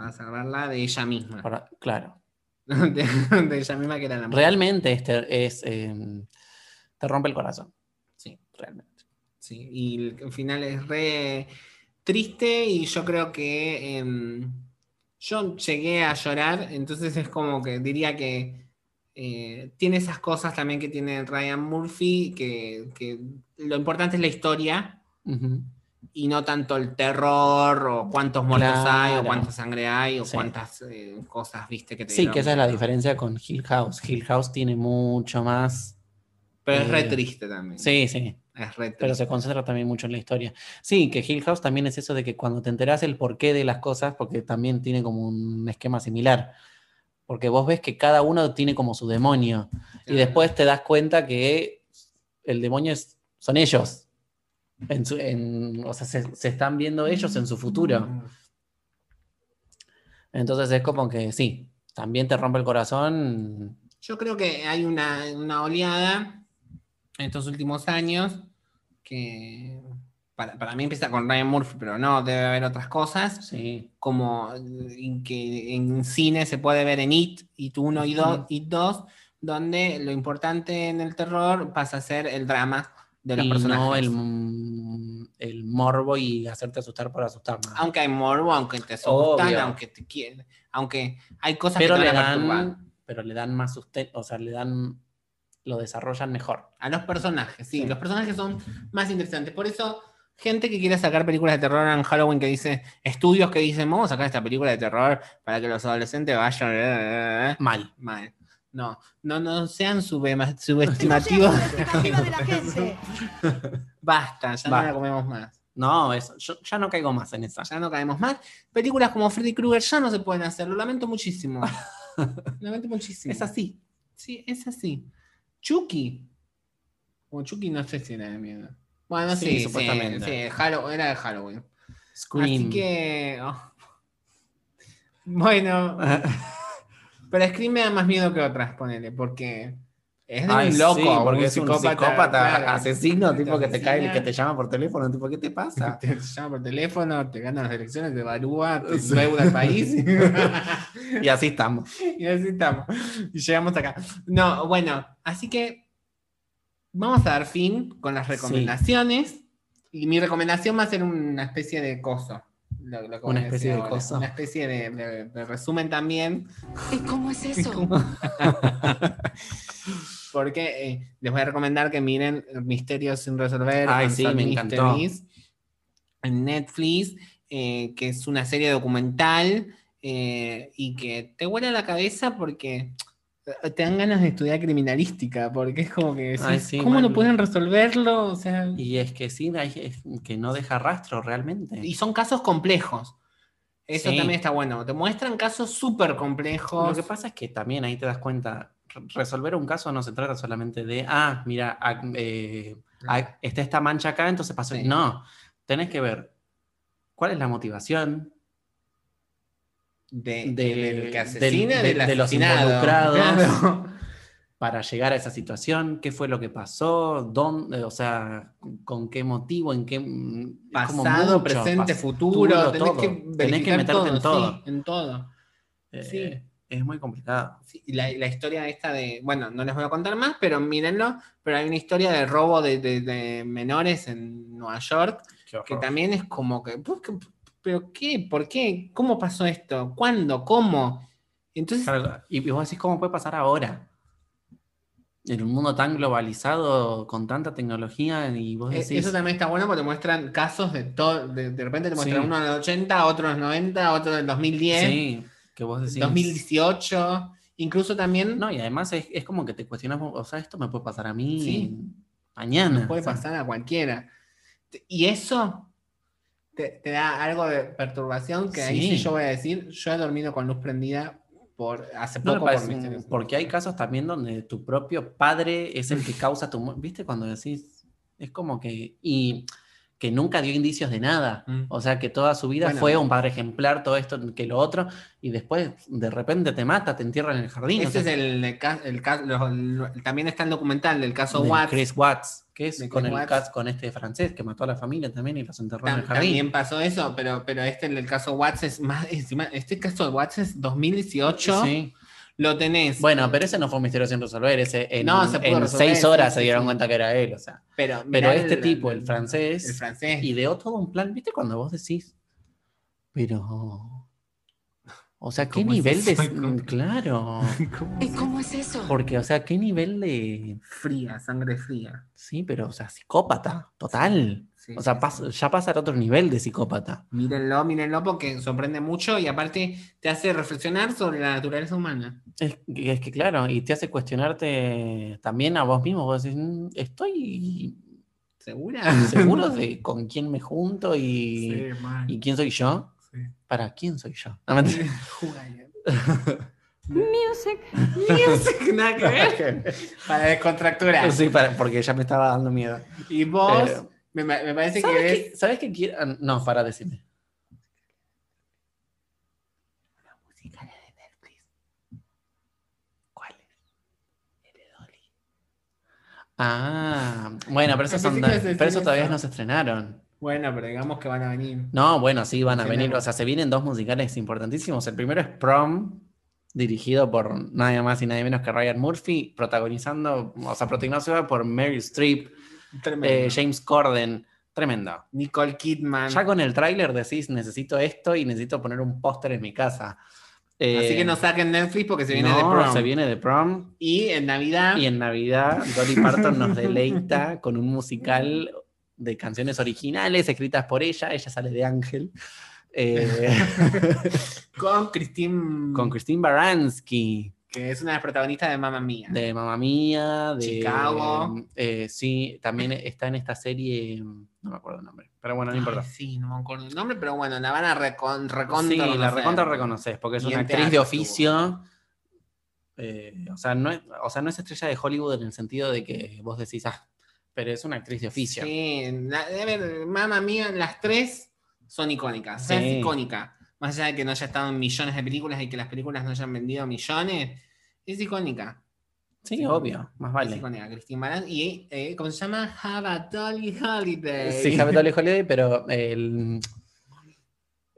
Para salvarla de ella misma. Para- claro. De, de ella misma que era la mujer. Realmente este es, eh, te rompe el corazón. Sí. Realmente. Sí, y el final es re triste y yo creo que em, yo llegué a llorar, entonces es como que diría que eh, tiene esas cosas también que tiene Ryan Murphy, que, que lo importante es la historia. Y no tanto el terror o cuántos muertos hay o Claro. cuánta sangre hay o Sí. cuántas eh, cosas, viste, que te Sí, que esa es la diferencia con Hill House. Hill House tiene mucho más. Pero es re Eh, triste también. Sí, sí. Es re Pero triste. se concentra también mucho en la historia. Sí, que Hill House también es eso de que cuando te enterás el porqué de las cosas, porque también tiene como un esquema similar. Porque vos ves que cada uno tiene como su demonio. Y después te das cuenta que el demonio es- son ellos. En su- en- o sea, se, se están viendo ellos en su futuro. Entonces es como que sí, también te rompe el corazón. Yo creo que hay una, una oleada en estos últimos años que para, para mí empieza con Ryan Murphy, pero no, debe haber otras cosas, Sí. como en que en cine se puede ver en It, It 1 y 2, Ujú. It 2, donde lo importante en el terror pasa a ser el drama de los y personajes. no el, el morbo y hacerte asustar por asustar. ¿no? Aunque hay morbo, aunque te asustan, aunque te quieren, aunque hay cosas pero, que te le van a perturbar. dan, pero le dan más sustento, o sea, le dan, lo desarrollan mejor. A los personajes, sí, Sí. los personajes son más interesantes. Por eso, gente que quiere sacar películas de terror en Halloween que dice, estudios que dicen, vamos a sacar esta película de terror para que los adolescentes vayan. eh, eh, eh". Mal. Mal. No, no, no sean subestimativos. seas expectativa de la gente. Basta, ya no la comemos más. No, eso, yo ya no caigo más en esa. Ya no caemos más. Películas como Freddy Krueger ya no se pueden hacer. Lo lamento muchísimo. Lo lamento muchísimo. Es así. Sí, es así. Chucky. O Chucky no sé si era de miedo. Bueno, Sí, sí, sí, supuestamente. sí, Hallow- era de Halloween. Scream. Así que. oh. Bueno, pero Scream me da más miedo que otras, ponele, porque es de Ay, un loco, sí, porque es un psicópata, psicópata claro. asesino, tipo que te cae, que te llama por teléfono, tipo, ¿qué te pasa? Te llama por teléfono, te gana las elecciones, te evalúa, te deuda el país. y así estamos. y así estamos. Y llegamos acá. No, bueno, así que vamos a dar fin con las recomendaciones. Y mi recomendación va a ser una especie de coso. Lo- lo Una especie de ahora. coso. Una especie de, de- de resumen también. ¿Y cómo es eso? Porque eh, les voy a recomendar que miren Misterios sin resolver. Ay, sí, me encantó. En Netflix, eh, que es una serie documental eh, y que te vuela la cabeza porque eh, te dan ganas de estudiar criminalística, porque es como que decís, Ay, sí, ¿cómo no pueden resolverlo? O sea, Y es que sí, es que no deja rastro realmente. y son casos complejos. Eso Sí. también está bueno. Te muestran casos súper complejos. Lo que pasa es que también ahí te das cuenta, re- resolver un caso no se trata solamente de, ah, mira, ah, eh, está esta mancha acá, entonces pasó. Sí. No, tenés que ver cuál es la motivación de, de- que del- asesina, de- del de los involucrados. Claro. para llegar a esa situación? ¿Qué fue lo que pasó? ¿Dónde? O sea, ¿con qué motivo? ¿En qué? Pasado, mucho, presente, pas- futuro, tenés todo. que Tenés que verificar meterte todo, en todo. sí, en todo. Eh, sí. Es muy complicado. Sí, y la, la historia esta de, bueno, no les voy a contar más, pero mírenlo, pero hay una historia de robo de, de- de menores en Nueva York, que también es como que, pues, que- pero qué, por qué, cómo pasó esto, cuándo, cómo. Entonces, Claro, Y vos decís, ¿cómo puede pasar ahora? En un mundo tan globalizado, con tanta tecnología, y vos eh, decís... eso también está bueno porque te muestran casos de todo, de, de repente te muestran Sí. uno en el 80, otro en el 90, otro en el 2010, Sí, que vos decís... 2018, incluso también No, y además es, es como que te cuestionas, o sea, esto me puede pasar a mí Sí. mañana. nos puede o sea, pasar a cualquiera. Y eso te, te da algo de perturbación que ahí Sí. yo voy a decir, yo he dormido con luz prendida por hace no poco por parece- porque hay casos también donde tu propio padre es el que causa tu mu- ¿Viste? Cuando decís, es como que. Y que nunca dio indicios de nada. Mm. O sea, que toda su vida Bueno. fue un padre ejemplar, todo esto, que lo otro, y después de repente te mata, te entierra en el jardín. o Ese es sea, el, el el ca- lo- lo- también está el documental del caso de Watts. Chris Watts, que es con, Chris el Watts. cas- con este francés que mató a la familia también y los enterró en el jardín. también pasó eso, pero, pero este el del caso Watts es más, encima, este caso de Watts es 2018, Sí. Lo tenés. Bueno, pero ese no fue un misterio sin resolver. Ese en, No, se pudo en resolver, seis horas sí, se dieron sí. cuenta que era él. O sea. pero, este tipo, el francés, el francés, ideó todo un plan. ¿Viste cuando vos decís? Pero. O sea, ¿qué ¿Cómo es nivel de. eso? ¿Cómo? Claro. ¿Y cómo es eso? Porque, o sea, ¿qué nivel de. fría, sangre fría. Sí, pero, o sea, psicópata, total. Sí, O sea, sí, pas- sí. ya pasa al otro nivel de psicópata. Mírenlo, mírenlo porque sorprende mucho y aparte te hace reflexionar sobre la naturaleza humana. Es, que- es que, claro, y te hace cuestionarte también a vos mismo. Vos decís, "Mm, estoy ¿Segura? seguro de con quién me junto y, Sí, mal. y quién soy yo. Sí. ¿Para quién soy yo? No. Music. Music, nada que ver. Para descontracturar. Sí, para- porque ya me estaba dando miedo. Y vos, Eh, me, me parece que ¿Sabes eres. qué, ¿Sabes qué quiero? ah, No, para decirme. Una música de Netflix. ¿Cuál es? El de Dolly. Ah, bueno, pero, esos son- que pero esos todavía eso. no se estrenaron. Bueno, pero digamos que van a venir. No, bueno, sí, van a venir. O sea, se vienen dos musicales importantísimos. El primero es Prom, dirigido por nada más y nada menos que Ryan Murphy, protagonizando, o sea, protagonizado por Meryl Streep. Eh, James Corden. Tremendo. Nicole Kidman. Ya con el tráiler decís, necesito esto y necesito poner un póster en mi casa. Así Eh, que no saquen Netflix porque se viene no, de prom. se viene de prom. Y en Navidad. Y en Navidad, Dolly Parton nos deleita con un musical de canciones originales escritas por ella. Ella sale de Ángel. Eh, Con Christine. con Christine Baranski, Que es una de las protagonistas de Mamma Mía. de Mamma Mía, de Chicago. eh, sí, también está en esta serie, no me acuerdo el nombre, pero bueno, no importa. Sí, no me acuerdo el nombre, pero bueno, la van a recon, recontra Sí, la recontra reconoces, porque es Y una actriz de oficio. eh, o, sea, no es, o sea, no es estrella de Hollywood en el sentido de que vos decís, ah, pero es una actriz de oficio. Sí, la- a ver, Mamma Mía, las tres son icónicas. O sea, Sí. es icónica. Más allá de que no haya estado en millones de películas y que las películas no hayan vendido millones, es icónica. Sí, Sí. obvio, más Es vale. icónica, Christine. Y, eh, ¿cómo se llama? Have a Dolly Holiday. Sí, Have a Dolly Holiday, pero el,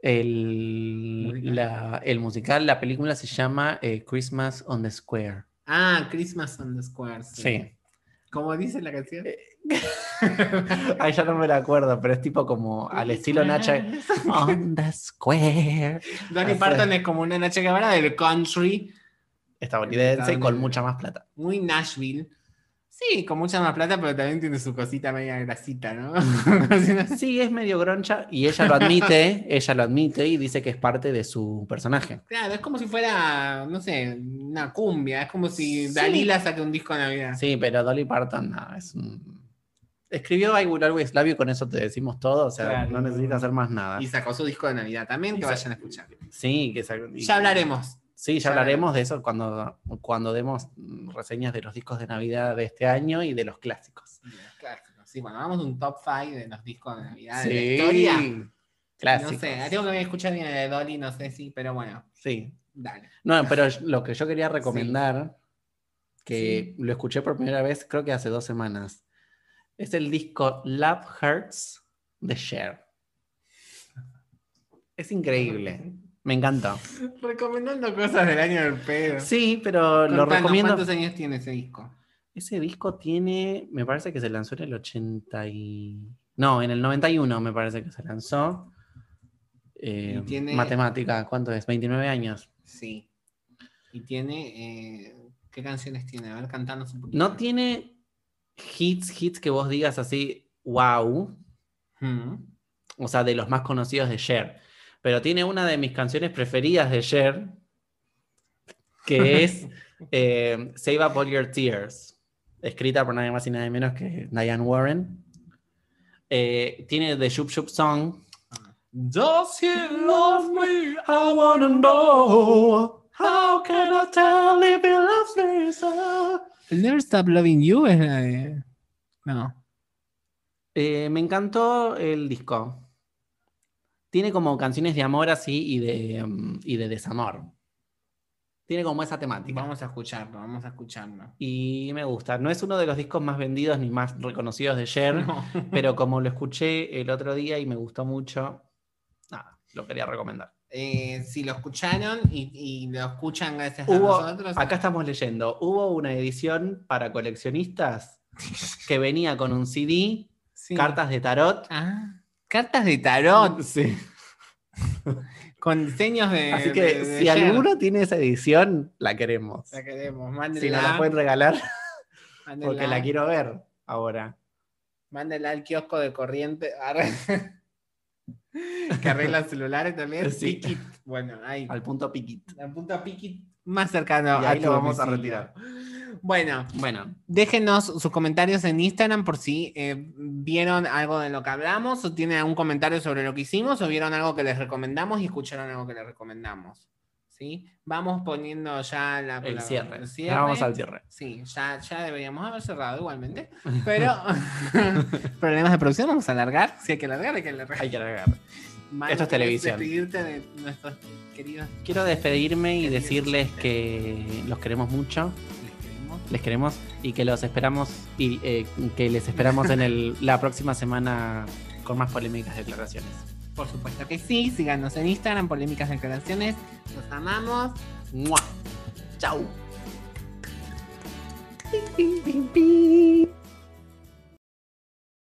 el, Musical. la- el musical, la película se llama eh, Christmas on the Square. Ah, Christmas on the Square. Sí. Sí. ¿Cómo dice la canción? Ay, ya no me la acuerdo, pero es tipo como al estilo Nacha. On the Square. Dolly Hace- Parton es como una Nacha Guevara del country, Estadounidense con mucha más plata. muy Nashville. Sí, con mucha más plata, pero también tiene su cosita media grasita, ¿no? Sí, es medio groncha y ella lo admite, ella lo admite y dice que es parte de su personaje. Claro, es como si fuera, no sé, una cumbia. Es como si Sí. Dalila saque un disco de Navidad. Sí, pero Dolly Parton no, es un... Escribió I Will Always Love You, con eso te decimos todo, o sea, Claro. no necesita hacer más nada. Y sacó su disco de Navidad también, Y que vayan a escuchar. Sí, que y- Ya hablaremos. Sí, ya ya hablaremos de eso cuando, cuando demos mm, reseñas de los discos de Navidad de este año y de los clásicos. Clásicos. Sí, bueno, vamos a un top 5 de los discos de Navidad de la historia. Clásicos. No sé, tengo que escuchar bien de Dolly, no sé si, pero bueno, Sí. dale. No, pero lo que yo quería recomendar que lo escuché por primera vez creo que hace dos semanas. Es el disco Love Hurts de Cher. Es increíble. Me encanta. Recomendando cosas del año del pedo. Sí, pero lo recomiendo. ¿Cuántos años tiene ese disco? Ese disco tiene, me parece que se lanzó en el 80 y... No, en el 91 me parece que se lanzó. Eh, Y tiene- Matemática, ¿cuánto es? 29 años. Sí. Y tiene. eh, ¿Qué canciones tiene? A ver, cantanos un poquito. No tiene hits, hits que vos digas así, wow, Mm. o sea, de los más conocidos de Cher. Pero tiene una de mis canciones preferidas de Cher, que es eh, Save Up All Your Tears, escrita por nadie más y nadie menos que Diane Warren. Eh, tiene The Shoop Shoop Song. Does he love me? I wanna know. How can I tell if he loves me so? El Never Stop Loving You es la de. No. Eh, me encantó el disco. Tiene como canciones de amor así y de, mm, y de desamor. Tiene como esa temática. Vamos a escucharlo, vamos a escucharlo. Y me gusta. No es uno de los discos más vendidos ni más reconocidos de Cher, No. pero como lo escuché el otro día y me gustó mucho, nada, lo quería recomendar. Eh, si lo escucharon y, y lo escuchan gracias a Hubo, nosotros. acá estamos leyendo, hubo una edición para coleccionistas que venía con un CD, Sí. cartas de tarot. Ah, cartas de tarot Sí. con diseños de. Así que de- de si alguno tiene esa edición, la queremos. La queremos, Si mándenla. nos la pueden regalar, mándenla, porque la quiero ver ahora. mándenla al kiosco de corriente. Que arregla celulares también. Sí. Piquit. Bueno, ahí. Al punto piquit. La punta Piquit más cercano. Y ahí a lo vamos a retirar. Bueno, Bueno, déjenos sus comentarios en Instagram por si eh, vieron algo de lo que hablamos o tienen algún comentario sobre lo que hicimos o vieron algo que les recomendamos y escucharon algo que les recomendamos. ¿Sí? Vamos poniendo ya la, el la- cierre. el cierre. Vamos al cierre. Sí, ya, ya deberíamos haber cerrado igualmente. Pero problemas de producción, vamos a alargar. Si hay que alargar, hay que alargar. Hay que. Manu, esto es ¿querés televisión. Despedirte de nuestros queridos Quiero despedirme y decirles que los queremos mucho, les queremos. les queremos y que los esperamos y eh, que les esperamos en el- la próxima semana con más polémicas declaraciones. Por supuesto que sí. Síganos en Instagram, polémicas declaraciones. Los amamos. ¡Mua! ¡Chao!